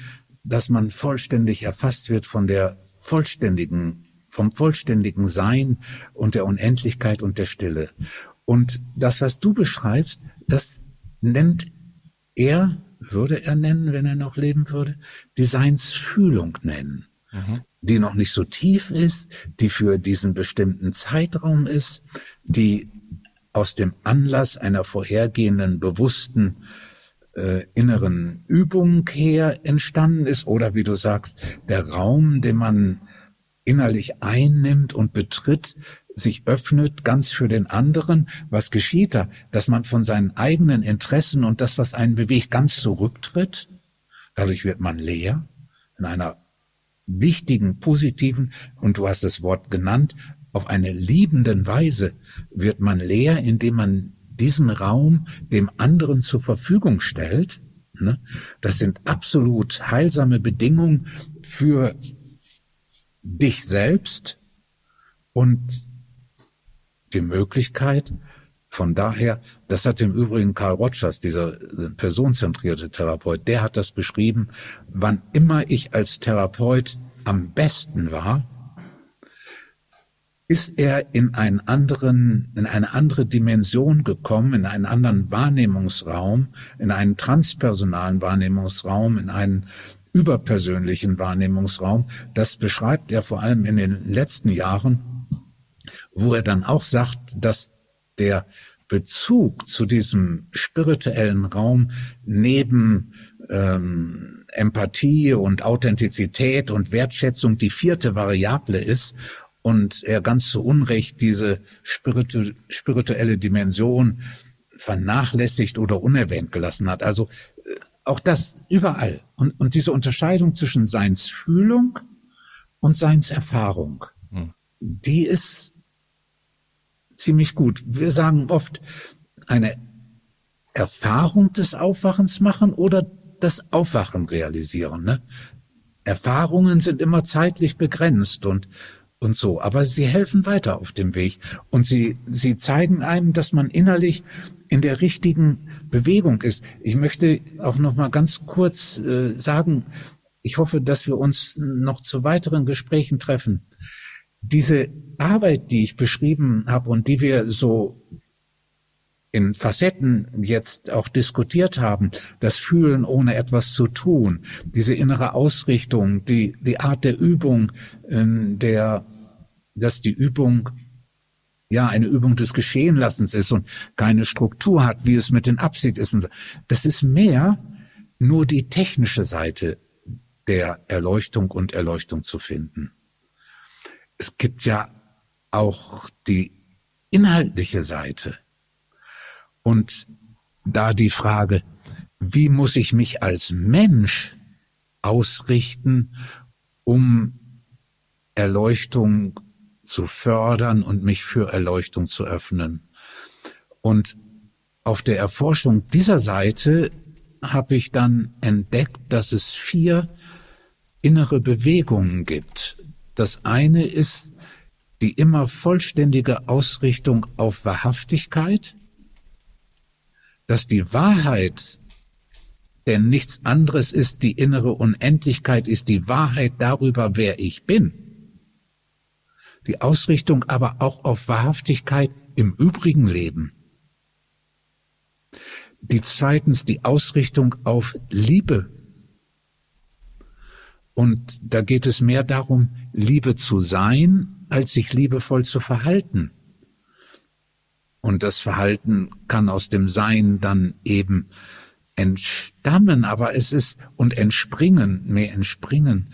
S2: dass man vollständig erfasst wird von der vollständigen, vom vollständigen Sein und der Unendlichkeit und der Stille. Und das, was du beschreibst, das nennt er, würde er nennen, wenn er noch leben würde, Designsfühlung nennen. Mhm. Die noch nicht so tief ist, die für diesen bestimmten Zeitraum ist, die aus dem Anlass einer vorhergehenden bewussten äh, inneren Übung her entstanden ist oder wie du sagst, der Raum, den man innerlich einnimmt und betritt, sich öffnet ganz für den anderen. Was geschieht da? Dass man von seinen eigenen Interessen und das, was einen bewegt, ganz zurücktritt. Dadurch wird man leer in einer wichtigen, positiven, und du hast das Wort genannt, auf eine liebenden Weise wird man leer, indem man diesen Raum dem anderen zur Verfügung stellt, ne, das sind absolut heilsame Bedingungen für dich selbst und die Möglichkeit, von daher, das hat im Übrigen Karl Rogers, dieser personenzentrierte Therapeut, der hat das beschrieben, wann immer ich als Therapeut am besten war, ist er in einen anderen, in eine andere Dimension gekommen, in einen anderen Wahrnehmungsraum, in einen transpersonalen Wahrnehmungsraum, in einen überpersönlichen Wahrnehmungsraum. Das beschreibt er vor allem in den letzten Jahren, wo er dann auch sagt, dass der Bezug zu diesem spirituellen Raum neben ähm, Empathie und Authentizität und Wertschätzung die vierte Variable ist und er ganz zu Unrecht diese spiritu spirituelle Dimension vernachlässigt oder unerwähnt gelassen hat. Also äh, auch das überall. Und, und diese Unterscheidung zwischen Seinsfühlung und Seinserfahrung, hm. die ist ziemlich gut. Wir sagen oft, eine Erfahrung des Aufwachens machen oder das Aufwachen realisieren. Ne? Erfahrungen sind immer zeitlich begrenzt und und so. Aber sie helfen weiter auf dem Weg und sie, sie zeigen einem, dass man innerlich in der richtigen Bewegung ist. Ich möchte auch noch mal ganz kurz äh, sagen, ich hoffe, dass wir uns noch zu weiteren Gesprächen treffen. Diese Arbeit, die ich beschrieben habe und die wir so in Facetten jetzt auch diskutiert haben, das Fühlen ohne etwas zu tun, diese innere Ausrichtung, die, die Art der Übung, ähm, der, dass die Übung ja eine Übung des Geschehenlassens ist und keine Struktur hat, wie es mit den Absicht ist. Das ist mehr nur die technische Seite der Erleuchtung und Erleuchtung zu finden. Es gibt ja auch die inhaltliche Seite. Und da die Frage, wie muss ich mich als Mensch ausrichten, um Erleuchtung zu fördern und mich für Erleuchtung zu öffnen. Und auf der Erforschung dieser Seite habe ich dann entdeckt, dass es vier innere Bewegungen gibt. Das eine ist die immer vollständige Ausrichtung auf Wahrhaftigkeit, dass die Wahrheit, denn nichts anderes ist die innere Unendlichkeit, ist die Wahrheit darüber, wer ich bin. Die Ausrichtung aber auch auf Wahrhaftigkeit im übrigen Leben. Die zweitens die Ausrichtung auf Liebe und da geht es mehr darum, Liebe zu sein, als sich liebevoll zu verhalten. Und das Verhalten kann aus dem Sein dann eben entstammen, aber es ist und entspringen, mehr entspringen.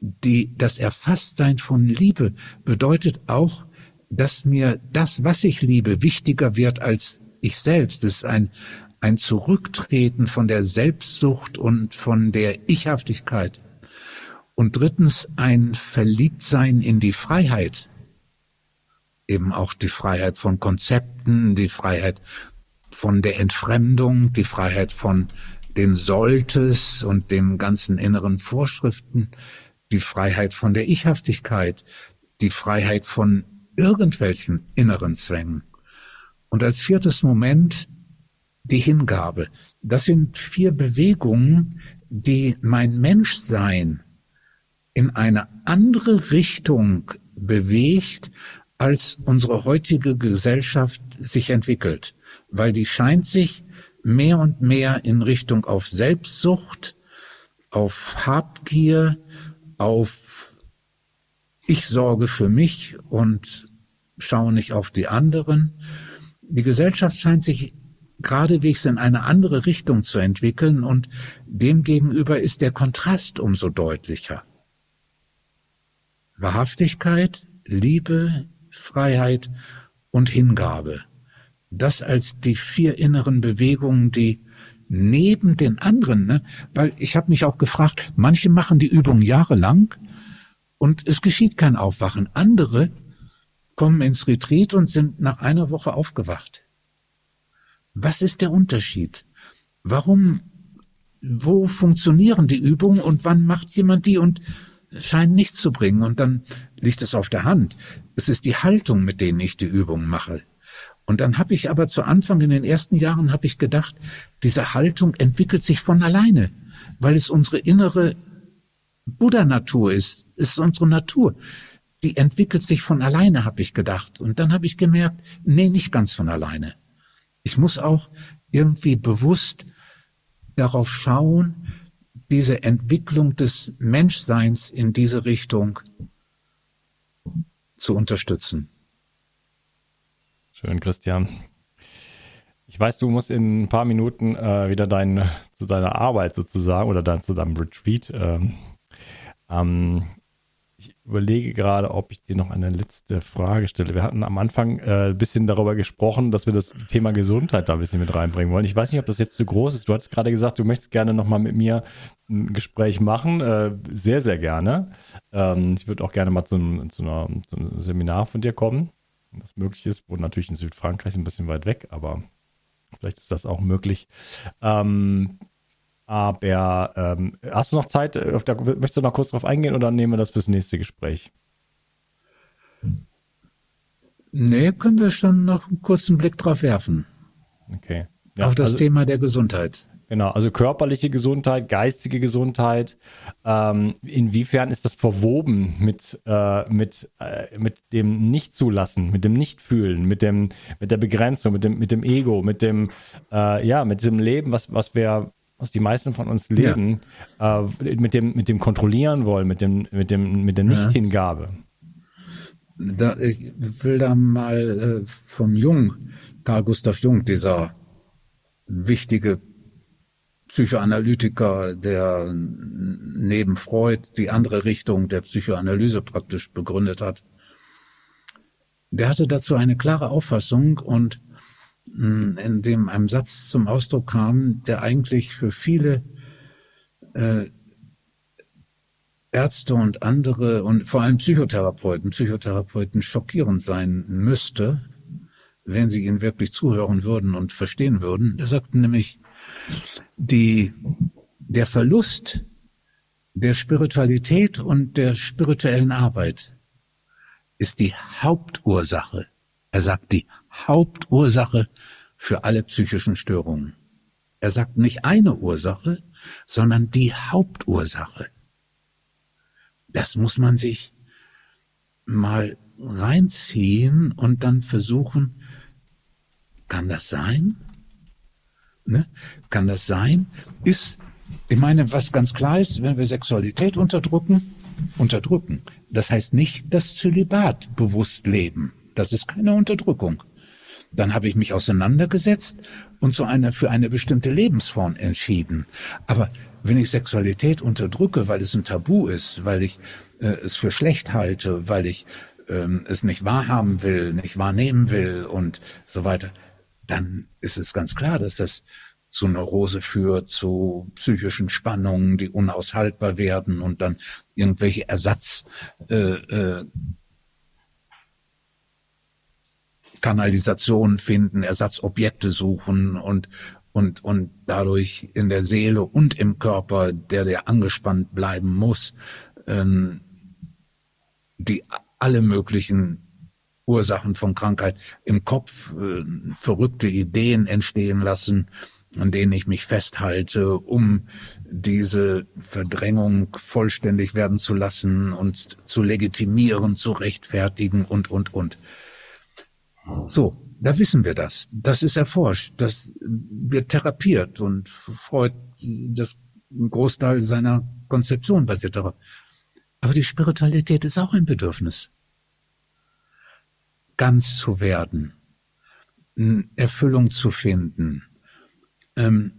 S2: Die, das Erfasstsein von Liebe bedeutet auch, dass mir das, was ich liebe, wichtiger wird als ich selbst. Es ist ein, ein Zurücktreten von der Selbstsucht und von der Ichhaftigkeit. Und drittens ein Verliebtsein in die Freiheit. Eben auch die Freiheit von Konzepten, die Freiheit von der Entfremdung, die Freiheit von den Solltes und den ganzen inneren Vorschriften, die Freiheit von der Ichhaftigkeit, die Freiheit von irgendwelchen inneren Zwängen. Und als viertes Moment die Hingabe. Das sind vier Bewegungen, die mein Menschsein in eine andere Richtung bewegt, als unsere heutige Gesellschaft sich entwickelt, weil die scheint sich mehr und mehr in Richtung auf Selbstsucht, auf Habgier, auf ich sorge für mich und schaue nicht auf die anderen. Die Gesellschaft scheint sich geradewegs in eine andere Richtung zu entwickeln und demgegenüber ist der Kontrast umso deutlicher. Wahrhaftigkeit, Liebe, Freiheit und Hingabe. Das als die vier inneren Bewegungen, die neben den anderen, ne, weil ich habe mich auch gefragt, manche machen die Übung jahrelang und es geschieht kein Aufwachen. Andere kommen ins Retreat und sind nach einer Woche aufgewacht. Was ist der Unterschied? Warum, wo funktionieren die Übungen und wann macht jemand die und scheint nichts zu bringen und dann liegt es auf der Hand. Es ist die Haltung, mit denen ich die Übungen mache. Und dann habe ich aber zu Anfang in den ersten Jahren habe ich gedacht, diese Haltung entwickelt sich von alleine, weil es unsere innere Buddha-Natur ist, ist unsere Natur. Die entwickelt sich von alleine, habe ich gedacht. Und dann habe ich gemerkt, nee, nicht ganz von alleine. Ich muss auch irgendwie bewusst darauf schauen, diese Entwicklung des Menschseins in diese Richtung zu unterstützen.
S1: Schön, Christian. Ich weiß, du musst in ein paar Minuten äh, wieder dein, zu deiner Arbeit sozusagen oder dann zu deinem Retreat. Ähm, ähm, überlege gerade, ob ich dir noch eine letzte Frage stelle. Wir hatten am Anfang äh, ein bisschen darüber gesprochen, dass wir das Thema Gesundheit da ein bisschen mit reinbringen wollen. Ich weiß nicht, ob das jetzt zu groß ist. Du hattest gerade gesagt, du möchtest gerne nochmal mit mir ein Gespräch machen. Äh, sehr, sehr gerne. Ähm, ich würde auch gerne mal zu einem, zu, einer, zu einem Seminar von dir kommen, wenn das möglich ist. Wo natürlich in Südfrankreich ein bisschen weit weg, aber vielleicht ist das auch möglich. Ähm, aber ähm, hast du noch Zeit? Der, möchtest du noch kurz drauf eingehen oder nehmen wir das fürs nächste Gespräch?
S2: Nee, können wir schon noch einen kurzen Blick drauf werfen.
S1: Okay.
S2: Ja, auf das also, Thema der Gesundheit.
S1: Genau, also körperliche Gesundheit, geistige Gesundheit. Ähm, inwiefern ist das verwoben mit, äh, mit, äh, mit dem Nicht-Zulassen, mit dem Nicht-Fühlen, mit, dem, mit der Begrenzung, mit dem, mit dem Ego, mit dem, äh, ja, mit dem Leben, was, was wir, was die meisten von uns leben, ja. Äh, mit, dem, mit dem Kontrollieren wollen, mit, dem, mit, dem, mit der Nicht-Hingabe.
S2: Da, ich will da mal äh, vom Jung, Karl Gustav Jung, dieser wichige Psychoanalytiker, der neben Freud die andere Richtung der Psychoanalyse praktisch begründet hat. Der hatte dazu eine klare Auffassung und in dem einem Satz zum Ausdruck kam, der eigentlich für viele äh, Ärzte und andere und vor allem Psychotherapeuten, Psychotherapeuten schockierend sein müsste, wenn sie ihn wirklich zuhören würden und verstehen würden. Er sagte nämlich, die, der Verlust der Spiritualität und der spirituellen Arbeit ist die Hauptursache. Er sagt die Hauptursache für alle psychischen Störungen. Er sagt nicht eine Ursache, sondern die Hauptursache. Das muss man sich mal reinziehen und dann versuchen, kann das sein? Ne? Kann das sein? Ist, ich meine, was ganz klar ist, wenn wir Sexualität unterdrücken, unterdrücken, das heißt nicht das Zölibat bewusst leben. Das ist keine Unterdrückung. Dann habe ich mich auseinandergesetzt und zu einer, für eine bestimmte Lebensform entschieden. Aber wenn ich Sexualität unterdrücke, weil es ein Tabu ist, weil ich äh, es für schlecht halte, weil ich ähm, es nicht wahrhaben will, nicht wahrnehmen will und so weiter, dann ist es ganz klar, dass das zu Neurose führt, zu psychischen Spannungen, die unaushaltbar werden und dann irgendwelche Ersatz äh, äh, Kanalisationen finden, Ersatzobjekte suchen und und und dadurch in der Seele und im Körper, der der angespannt bleiben muss, ähm, die alle möglichen Ursachen von Krankheit im Kopf äh, verrückte Ideen entstehen lassen, an denen ich mich festhalte, um diese Verdrängung vollständig werden zu lassen und zu legitimieren, zu rechtfertigen und, und, und. So, da wissen wir das. Das ist erforscht. Das wird therapiert und Freud, das Großteil seiner Konzeption basiert darauf. Aber die Spiritualität ist auch ein Bedürfnis ganz zu werden, Erfüllung zu finden, ähm,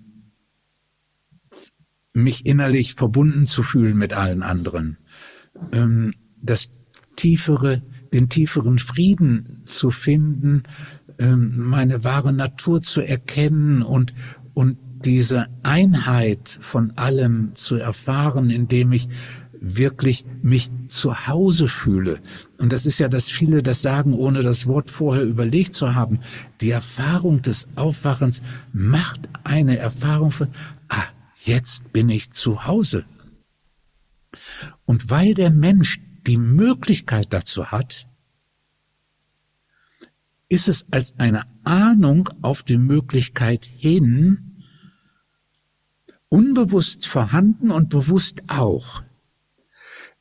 S2: mich innerlich verbunden zu fühlen mit allen anderen, ähm, das tiefere, den tieferen Frieden zu finden, ähm, meine wahre Natur zu erkennen und, und diese Einheit von allem zu erfahren, indem ich wirklich mich zu Hause fühle. Und das ist ja, dass viele das sagen, ohne das Wort vorher überlegt zu haben. Die Erfahrung des Aufwachens macht eine Erfahrung von, ah, jetzt bin ich zu Hause. Und weil der Mensch die Möglichkeit dazu hat, ist es als eine Ahnung auf die Möglichkeit hin, unbewusst vorhanden und bewusst auch.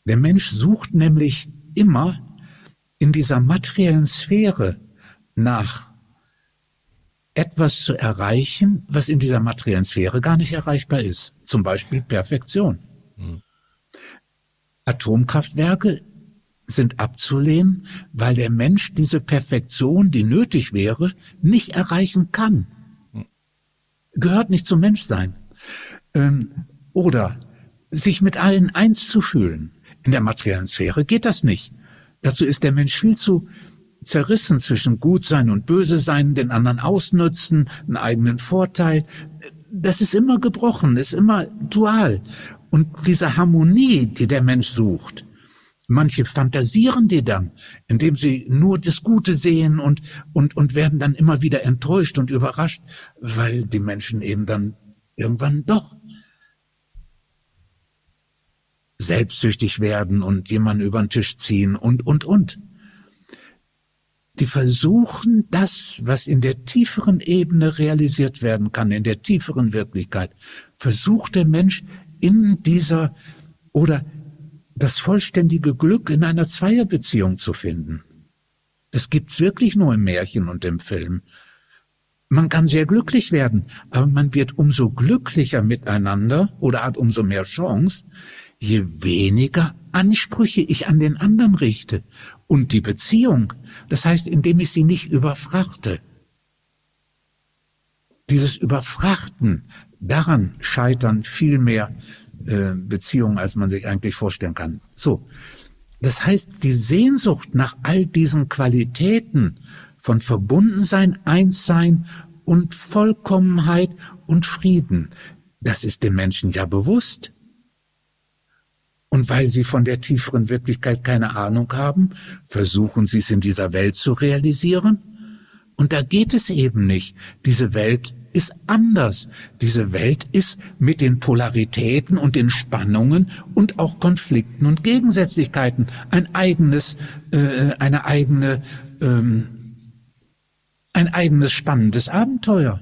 S2: Der Mensch sucht nämlich immer in dieser materiellen Sphäre nach etwas zu erreichen, was in dieser materiellen Sphäre gar nicht erreichbar ist. Zum Beispiel Perfektion. Mhm. Atomkraftwerke sind abzulehnen, weil der Mensch diese Perfektion, die nötig wäre, nicht erreichen kann. Gehört nicht zum Menschsein. Ähm, oder sich mit allen eins zu fühlen. In der materiellen Sphäre geht das nicht. Dazu ist der Mensch viel zu zerrissen zwischen Gutsein und Böse sein, den anderen ausnutzen, einen eigenen Vorteil. Das ist immer gebrochen, ist immer dual. Und diese Harmonie, die der Mensch sucht, manche fantasieren die dann, indem sie nur das Gute sehen und, und, und werden dann immer wieder enttäuscht und überrascht, weil die Menschen eben dann irgendwann doch selbstsüchtig werden und jemanden über den Tisch ziehen und, und, und. Die versuchen das, was in der tieferen Ebene realisiert werden kann, in der tieferen Wirklichkeit, versucht der Mensch in dieser oder das vollständige Glück in einer Zweierbeziehung zu finden. Das gibt's wirklich nur im Märchen und im Film. Man kann sehr glücklich werden, aber man wird umso glücklicher miteinander oder hat umso mehr Chance, je weniger Ansprüche ich an den anderen richte. Und die Beziehung, das heißt, indem ich sie nicht überfrachte. Dieses Überfrachten, daran scheitern viel mehr äh, Beziehungen, als man sich eigentlich vorstellen kann. So. Das heißt, die Sehnsucht nach all diesen Qualitäten von Verbundensein, Einssein und Vollkommenheit und Frieden, das ist den Menschen ja bewusst. Und weil sie von der tieferen Wirklichkeit keine Ahnung haben, versuchen sie es in dieser Welt zu realisieren. Und da geht es eben nicht. Diese Welt ist anders. Diese Welt ist mit den Polaritäten und den Spannungen und auch Konflikten und Gegensätzlichkeiten ein eigenes, äh, eine eigene, ähm, ein eigenes spannendes Abenteuer.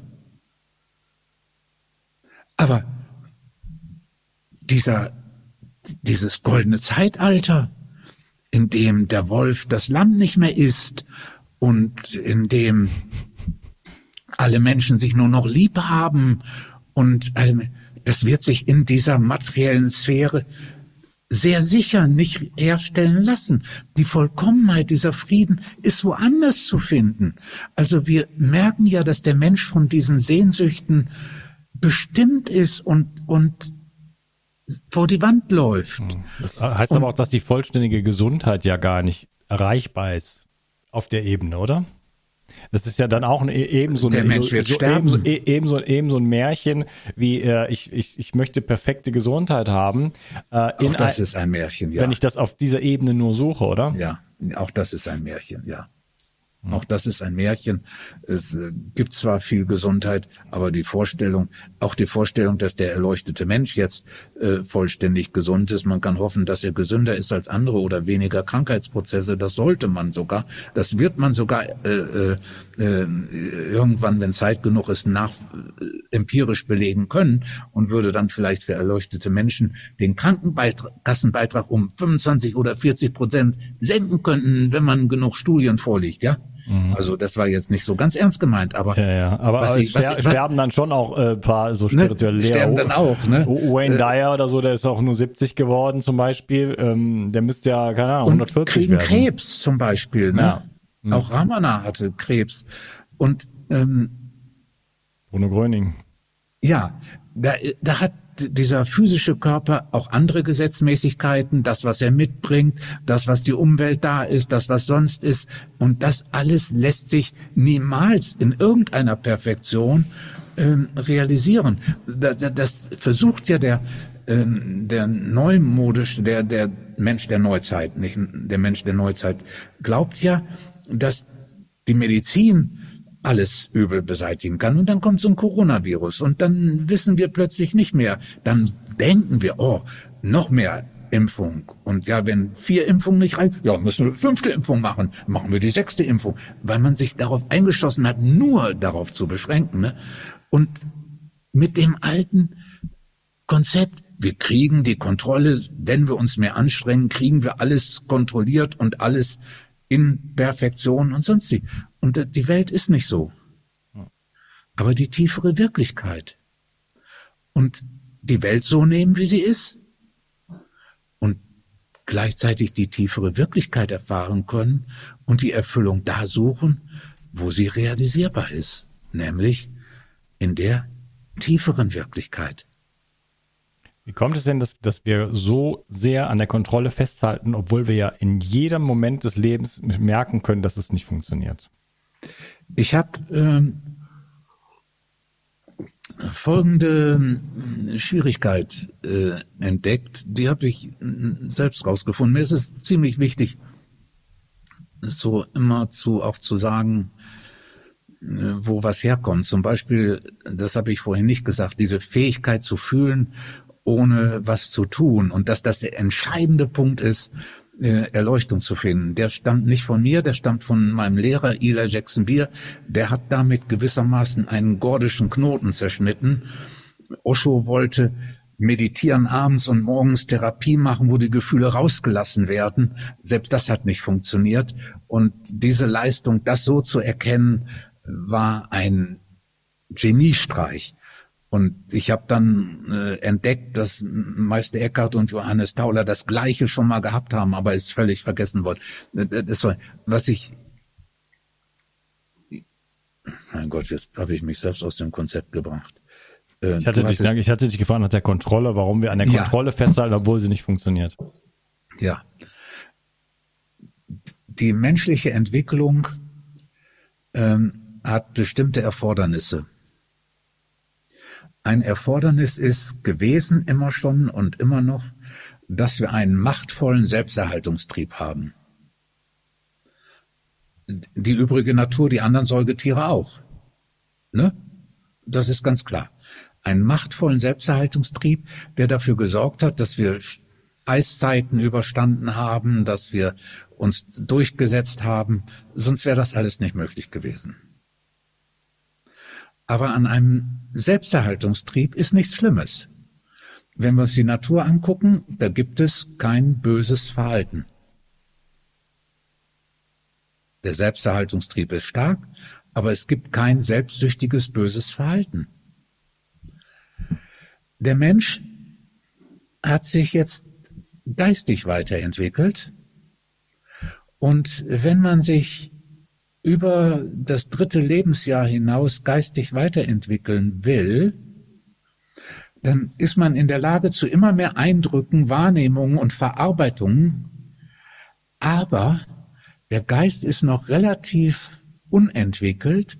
S2: Aber dieser, dieses goldene Zeitalter, in dem der Wolf das Lamm nicht mehr isst und in dem alle Menschen sich nur noch lieb haben und das wird sich in dieser materiellen Sphäre sehr sicher nicht herstellen lassen. Die Vollkommenheit dieser Frieden ist woanders zu finden. Also wir merken ja, dass der Mensch von diesen Sehnsüchten bestimmt ist und, und vor die Wand läuft. Hm.
S1: Das heißt und, aber auch, dass die vollständige Gesundheit ja gar nicht erreichbar ist auf der Ebene, oder? Das ist ja dann auch ein, eben so,
S2: Der Mensch wird so, sterben.
S1: Eben, so, eben, so, eben so ein Märchen wie äh, ich, ich, ich möchte perfekte Gesundheit haben.
S2: Äh, auch das ein, ist ein Märchen, ja.
S1: Wenn ich das auf dieser Ebene nur suche, oder?
S2: Ja, auch das ist ein Märchen, ja. Hm. Auch das ist ein Märchen. Es äh, gibt zwar viel Gesundheit, aber die Vorstellung, auch die Vorstellung, dass der erleuchtete Mensch jetzt äh, vollständig gesund ist, man kann hoffen, dass er gesünder ist als andere oder weniger Krankheitsprozesse, das sollte man sogar. Das wird man sogar äh, äh, äh irgendwann, wenn Zeit genug ist, nach äh, empirisch belegen können und würde dann vielleicht für erleuchtete Menschen den Krankenkassenbeitrag um 25 oder 40 Prozent senken könnten, wenn man genug Studien vorliegt, ja? Mhm. Also das war jetzt nicht so ganz ernst gemeint, aber
S1: ja, ja. aber, aber ich, ster ich, sterben dann schon auch äh, paar so ne, spirituelle ne,
S2: Sterben dann auch, ne?
S1: Wayne äh, Dyer oder so, der ist auch nur 70 geworden zum Beispiel. Ähm, der müsste ja keine Ahnung 140
S2: kriegen
S1: werden.
S2: Krebs zum Beispiel, ne? Ja. Mhm. Auch Ramana hatte Krebs und ähm,
S1: Bruno Gröning.
S2: Ja, da, da hat dieser physische Körper auch andere Gesetzmäßigkeiten, das, was er mitbringt, das, was die Umwelt da ist, das, was sonst ist. Und das alles lässt sich niemals in irgendeiner Perfektion ähm, realisieren. Das, versucht ja der, ähm, der neumodische, der, der Mensch der Neuzeit, nicht der Mensch der Neuzeit, glaubt ja, dass die Medizin alles Übel beseitigen kann. Und dann kommt so ein Coronavirus und dann wissen wir plötzlich nicht mehr. Dann denken wir, oh, noch mehr Impfung. Und ja, wenn vier Impfungen nicht reichen, ja, müssen wir fünfte Impfung machen. Machen wir die sechste Impfung. Weil man sich darauf eingeschossen hat, nur darauf zu beschränken. Ne? Und mit dem alten Konzept, wir kriegen die Kontrolle, wenn wir uns mehr anstrengen, kriegen wir alles kontrolliert und alles in Perfektion und sonst die. Und die Welt ist nicht so. Aber die tiefere Wirklichkeit. Und die Welt so nehmen, wie sie ist. Und gleichzeitig die tiefere Wirklichkeit erfahren können und die Erfüllung da suchen, wo sie realisierbar ist. Nämlich in der tieferen Wirklichkeit.
S1: Wie kommt es denn, dass, dass wir so sehr an der Kontrolle festhalten, obwohl wir ja in jedem Moment des Lebens merken können, dass es nicht funktioniert?
S2: Ich habe ähm, folgende äh, Schwierigkeit äh, entdeckt, die habe ich äh, selbst rausgefunden. Mir ist es ziemlich wichtig, so immer zu auch zu sagen, äh, wo was herkommt. Zum Beispiel, das habe ich vorhin nicht gesagt, diese Fähigkeit zu fühlen ohne was zu tun und dass das der entscheidende Punkt ist, Erleuchtung zu finden. Der stammt nicht von mir, der stammt von meinem Lehrer Eli Jackson Beer. Der hat damit gewissermaßen einen gordischen Knoten zerschnitten. Osho wollte meditieren abends und morgens Therapie machen, wo die Gefühle rausgelassen werden. Selbst das hat nicht funktioniert. Und diese Leistung, das so zu erkennen, war ein Geniestreich. Und ich habe dann äh, entdeckt, dass Meister Eckhart und Johannes Tauler das Gleiche schon mal gehabt haben, aber ist völlig vergessen worden. Äh, das war, was ich mein Gott, jetzt habe ich mich selbst aus dem Konzept gebracht.
S1: Äh, ich, hatte dich, hattest, ich hatte dich gefragt nach der Kontrolle, warum wir an der Kontrolle ja. festhalten, obwohl sie nicht funktioniert.
S2: Ja. Die menschliche Entwicklung ähm, hat bestimmte Erfordernisse. Ein Erfordernis ist gewesen immer schon und immer noch, dass wir einen machtvollen Selbsterhaltungstrieb haben. Die übrige Natur, die anderen Säugetiere auch. Ne? Das ist ganz klar. Einen machtvollen Selbsterhaltungstrieb, der dafür gesorgt hat, dass wir Eiszeiten überstanden haben, dass wir uns durchgesetzt haben. Sonst wäre das alles nicht möglich gewesen. Aber an einem Selbsterhaltungstrieb ist nichts Schlimmes. Wenn wir uns die Natur angucken, da gibt es kein böses Verhalten. Der Selbsterhaltungstrieb ist stark, aber es gibt kein selbstsüchtiges böses Verhalten. Der Mensch hat sich jetzt geistig weiterentwickelt und wenn man sich über das dritte Lebensjahr hinaus geistig weiterentwickeln will, dann ist man in der Lage zu immer mehr Eindrücken, Wahrnehmungen und Verarbeitungen. Aber der Geist ist noch relativ unentwickelt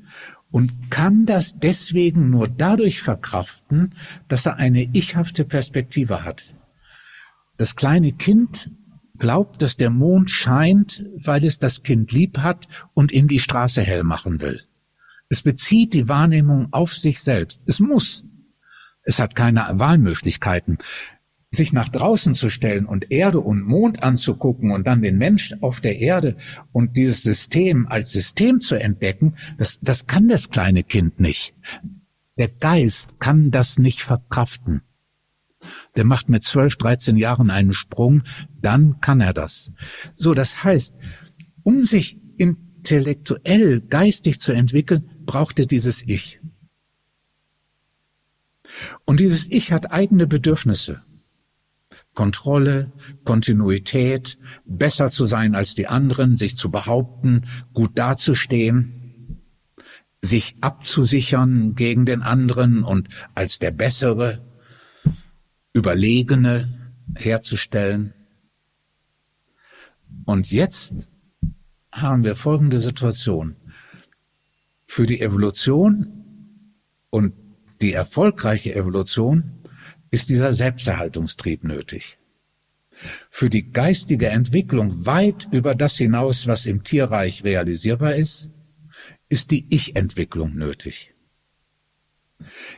S2: und kann das deswegen nur dadurch verkraften, dass er eine ichhafte Perspektive hat. Das kleine Kind glaubt, dass der Mond scheint, weil es das Kind lieb hat und ihm die Straße hell machen will. Es bezieht die Wahrnehmung auf sich selbst. Es muss. Es hat keine Wahlmöglichkeiten. Sich nach draußen zu stellen und Erde und Mond anzugucken und dann den Mensch auf der Erde und dieses System als System zu entdecken, das, das kann das kleine Kind nicht. Der Geist kann das nicht verkraften der macht mit 12, 13 Jahren einen Sprung, dann kann er das. So, das heißt, um sich intellektuell, geistig zu entwickeln, braucht er dieses Ich. Und dieses Ich hat eigene Bedürfnisse. Kontrolle, Kontinuität, besser zu sein als die anderen, sich zu behaupten, gut dazustehen, sich abzusichern gegen den anderen und als der Bessere, Überlegene herzustellen. Und jetzt haben wir folgende Situation. Für die Evolution und die erfolgreiche Evolution ist dieser Selbsterhaltungstrieb nötig. Für die geistige Entwicklung weit über das hinaus, was im Tierreich realisierbar ist, ist die Ich-Entwicklung nötig.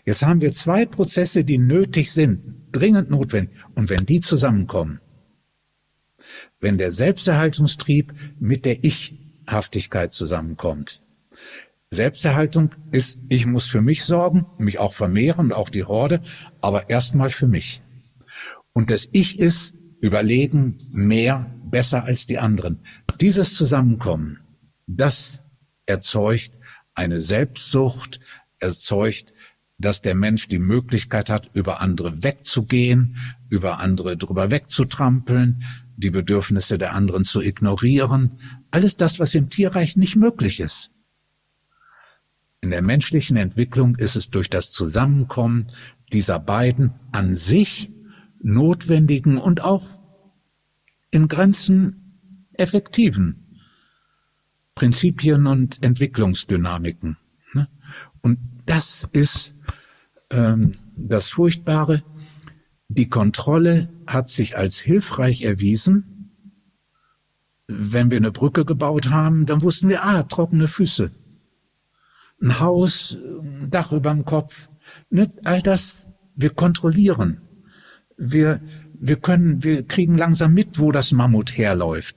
S2: Jetzt haben wir zwei Prozesse, die nötig sind, dringend notwendig. Und wenn die zusammenkommen, wenn der Selbsterhaltungstrieb mit der Ich-Haftigkeit zusammenkommt, Selbsterhaltung ist, ich muss für mich sorgen, mich auch vermehren, auch die Horde, aber erstmal für mich. Und das Ich ist überlegen, mehr, besser als die anderen. Dieses Zusammenkommen, das erzeugt eine Selbstsucht, erzeugt dass der Mensch die Möglichkeit hat, über andere wegzugehen, über andere drüber wegzutrampeln, die Bedürfnisse der anderen zu ignorieren. Alles das, was im Tierreich nicht möglich ist. In der menschlichen Entwicklung ist es durch das Zusammenkommen dieser beiden an sich notwendigen und auch in Grenzen effektiven Prinzipien und Entwicklungsdynamiken. Ne? Und das ist ähm, das Furchtbare. Die Kontrolle hat sich als hilfreich erwiesen. Wenn wir eine Brücke gebaut haben, dann wussten wir, ah, trockene Füße. Ein Haus, ein Dach überm Kopf. Nicht all das, wir kontrollieren. Wir wir können, wir kriegen langsam mit, wo das Mammut herläuft.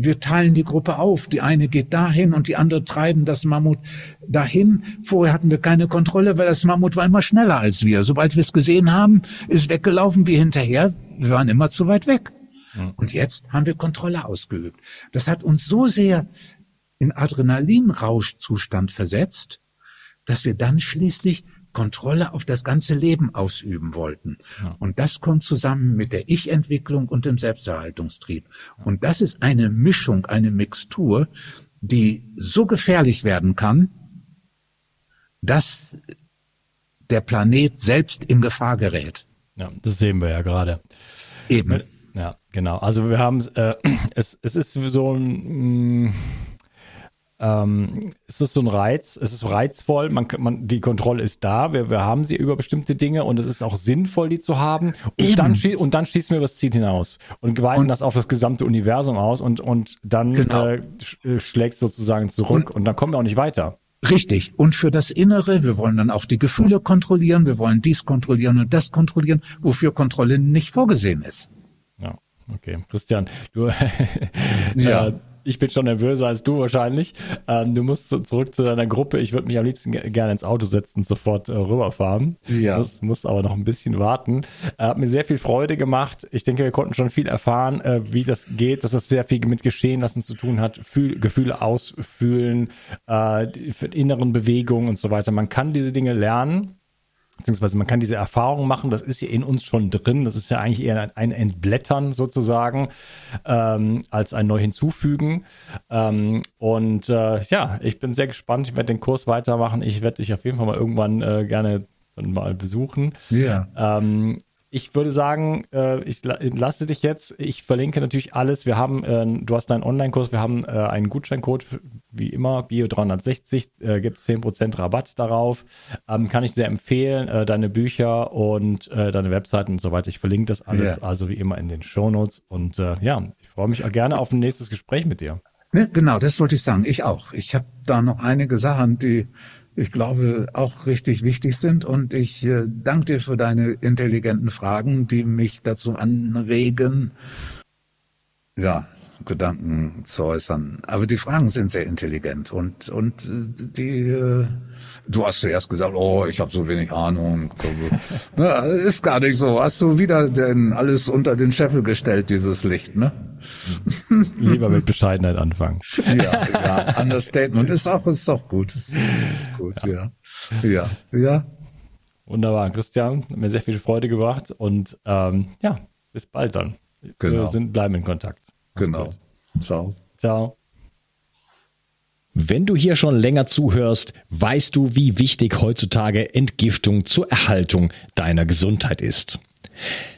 S2: Wir teilen die Gruppe auf. Die eine geht dahin und die andere treiben das Mammut dahin. Vorher hatten wir keine Kontrolle, weil das Mammut war immer schneller als wir. Sobald wir es gesehen haben, ist weggelaufen, wie hinterher. Wir waren immer zu weit weg. Und jetzt haben wir Kontrolle ausgeübt. Das hat uns so sehr in Adrenalinrauschzustand versetzt, dass wir dann schließlich Kontrolle auf das ganze Leben ausüben wollten. Ja. Und das kommt zusammen mit der Ich-Entwicklung und dem Selbsterhaltungstrieb. Und das ist eine Mischung, eine Mixtur, die so gefährlich werden kann, dass der Planet selbst in Gefahr gerät.
S1: Ja, das sehen wir ja gerade. Eben. Ja, genau. Also wir haben äh, es, es ist so ein mm, ähm, es ist so ein Reiz, es ist reizvoll, man, man, die Kontrolle ist da, wir, wir haben sie über bestimmte Dinge und es ist auch sinnvoll, die zu haben. Und, dann, und dann schießen wir das Ziel hinaus und weiten und, das auf das gesamte Universum aus und, und dann genau. äh, äh schlägt sozusagen zurück und, und dann kommen wir auch nicht weiter.
S2: Richtig. Und für das Innere, wir wollen dann auch die Gefühle kontrollieren, wir wollen dies kontrollieren und das kontrollieren, wofür Kontrolle nicht vorgesehen ist.
S1: Ja, okay. Christian, du ja. Ich bin schon nervöser als du wahrscheinlich. Ähm, du musst zurück zu deiner Gruppe. Ich würde mich am liebsten gerne ins Auto setzen und sofort äh, rüberfahren. Ja. Das muss aber noch ein bisschen warten. Äh, hat mir sehr viel Freude gemacht. Ich denke, wir konnten schon viel erfahren, äh, wie das geht, dass das sehr viel mit Geschehen lassen zu tun hat, Fühl Gefühle ausfühlen, äh, inneren Bewegungen und so weiter. Man kann diese Dinge lernen beziehungsweise man kann diese Erfahrung machen, das ist ja in uns schon drin, das ist ja eigentlich eher ein Entblättern sozusagen, ähm, als ein neu hinzufügen. Ähm, und äh, ja, ich bin sehr gespannt, ich werde den Kurs weitermachen, ich werde dich auf jeden Fall mal irgendwann äh, gerne mal besuchen. Ja. Ähm, ich würde sagen, äh, ich lasse dich jetzt. Ich verlinke natürlich alles. Wir haben, äh, du hast deinen Online-Kurs, wir haben äh, einen Gutscheincode, wie immer, Bio360, äh, gibt es 10% Rabatt darauf. Ähm, kann ich sehr empfehlen, äh, deine Bücher und äh, deine Webseiten und so weiter. Ich verlinke das alles, ja. also wie immer in den Shownotes. Und äh, ja, ich freue mich gerne auf ein nächstes Gespräch mit dir.
S2: Ne, genau, das wollte ich sagen. Ich auch. Ich habe da noch einige Sachen, die ich glaube, auch richtig wichtig sind. Und ich äh, danke dir für deine intelligenten Fragen, die mich dazu anregen, ja, Gedanken zu äußern. Aber die Fragen sind sehr intelligent und und äh, die äh, du hast zuerst gesagt, oh, ich habe so wenig Ahnung. ne, ist gar nicht so. Hast du wieder denn alles unter den Scheffel gestellt, dieses Licht, ne?
S1: Lieber mit Bescheidenheit anfangen.
S2: ja, ja, Understatement ist auch ist doch gut. Ist, ist gut, ja. ja. Ja, ja.
S1: Wunderbar, Christian, hat mir sehr viel Freude gebracht und ähm, ja, bis bald dann. Genau. Wir sind, bleiben in Kontakt.
S2: Genau. Ciao.
S1: Ciao. Wenn du hier schon länger zuhörst, weißt du, wie wichtig heutzutage Entgiftung zur Erhaltung deiner Gesundheit ist.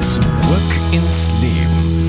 S1: Zurück ins Leben.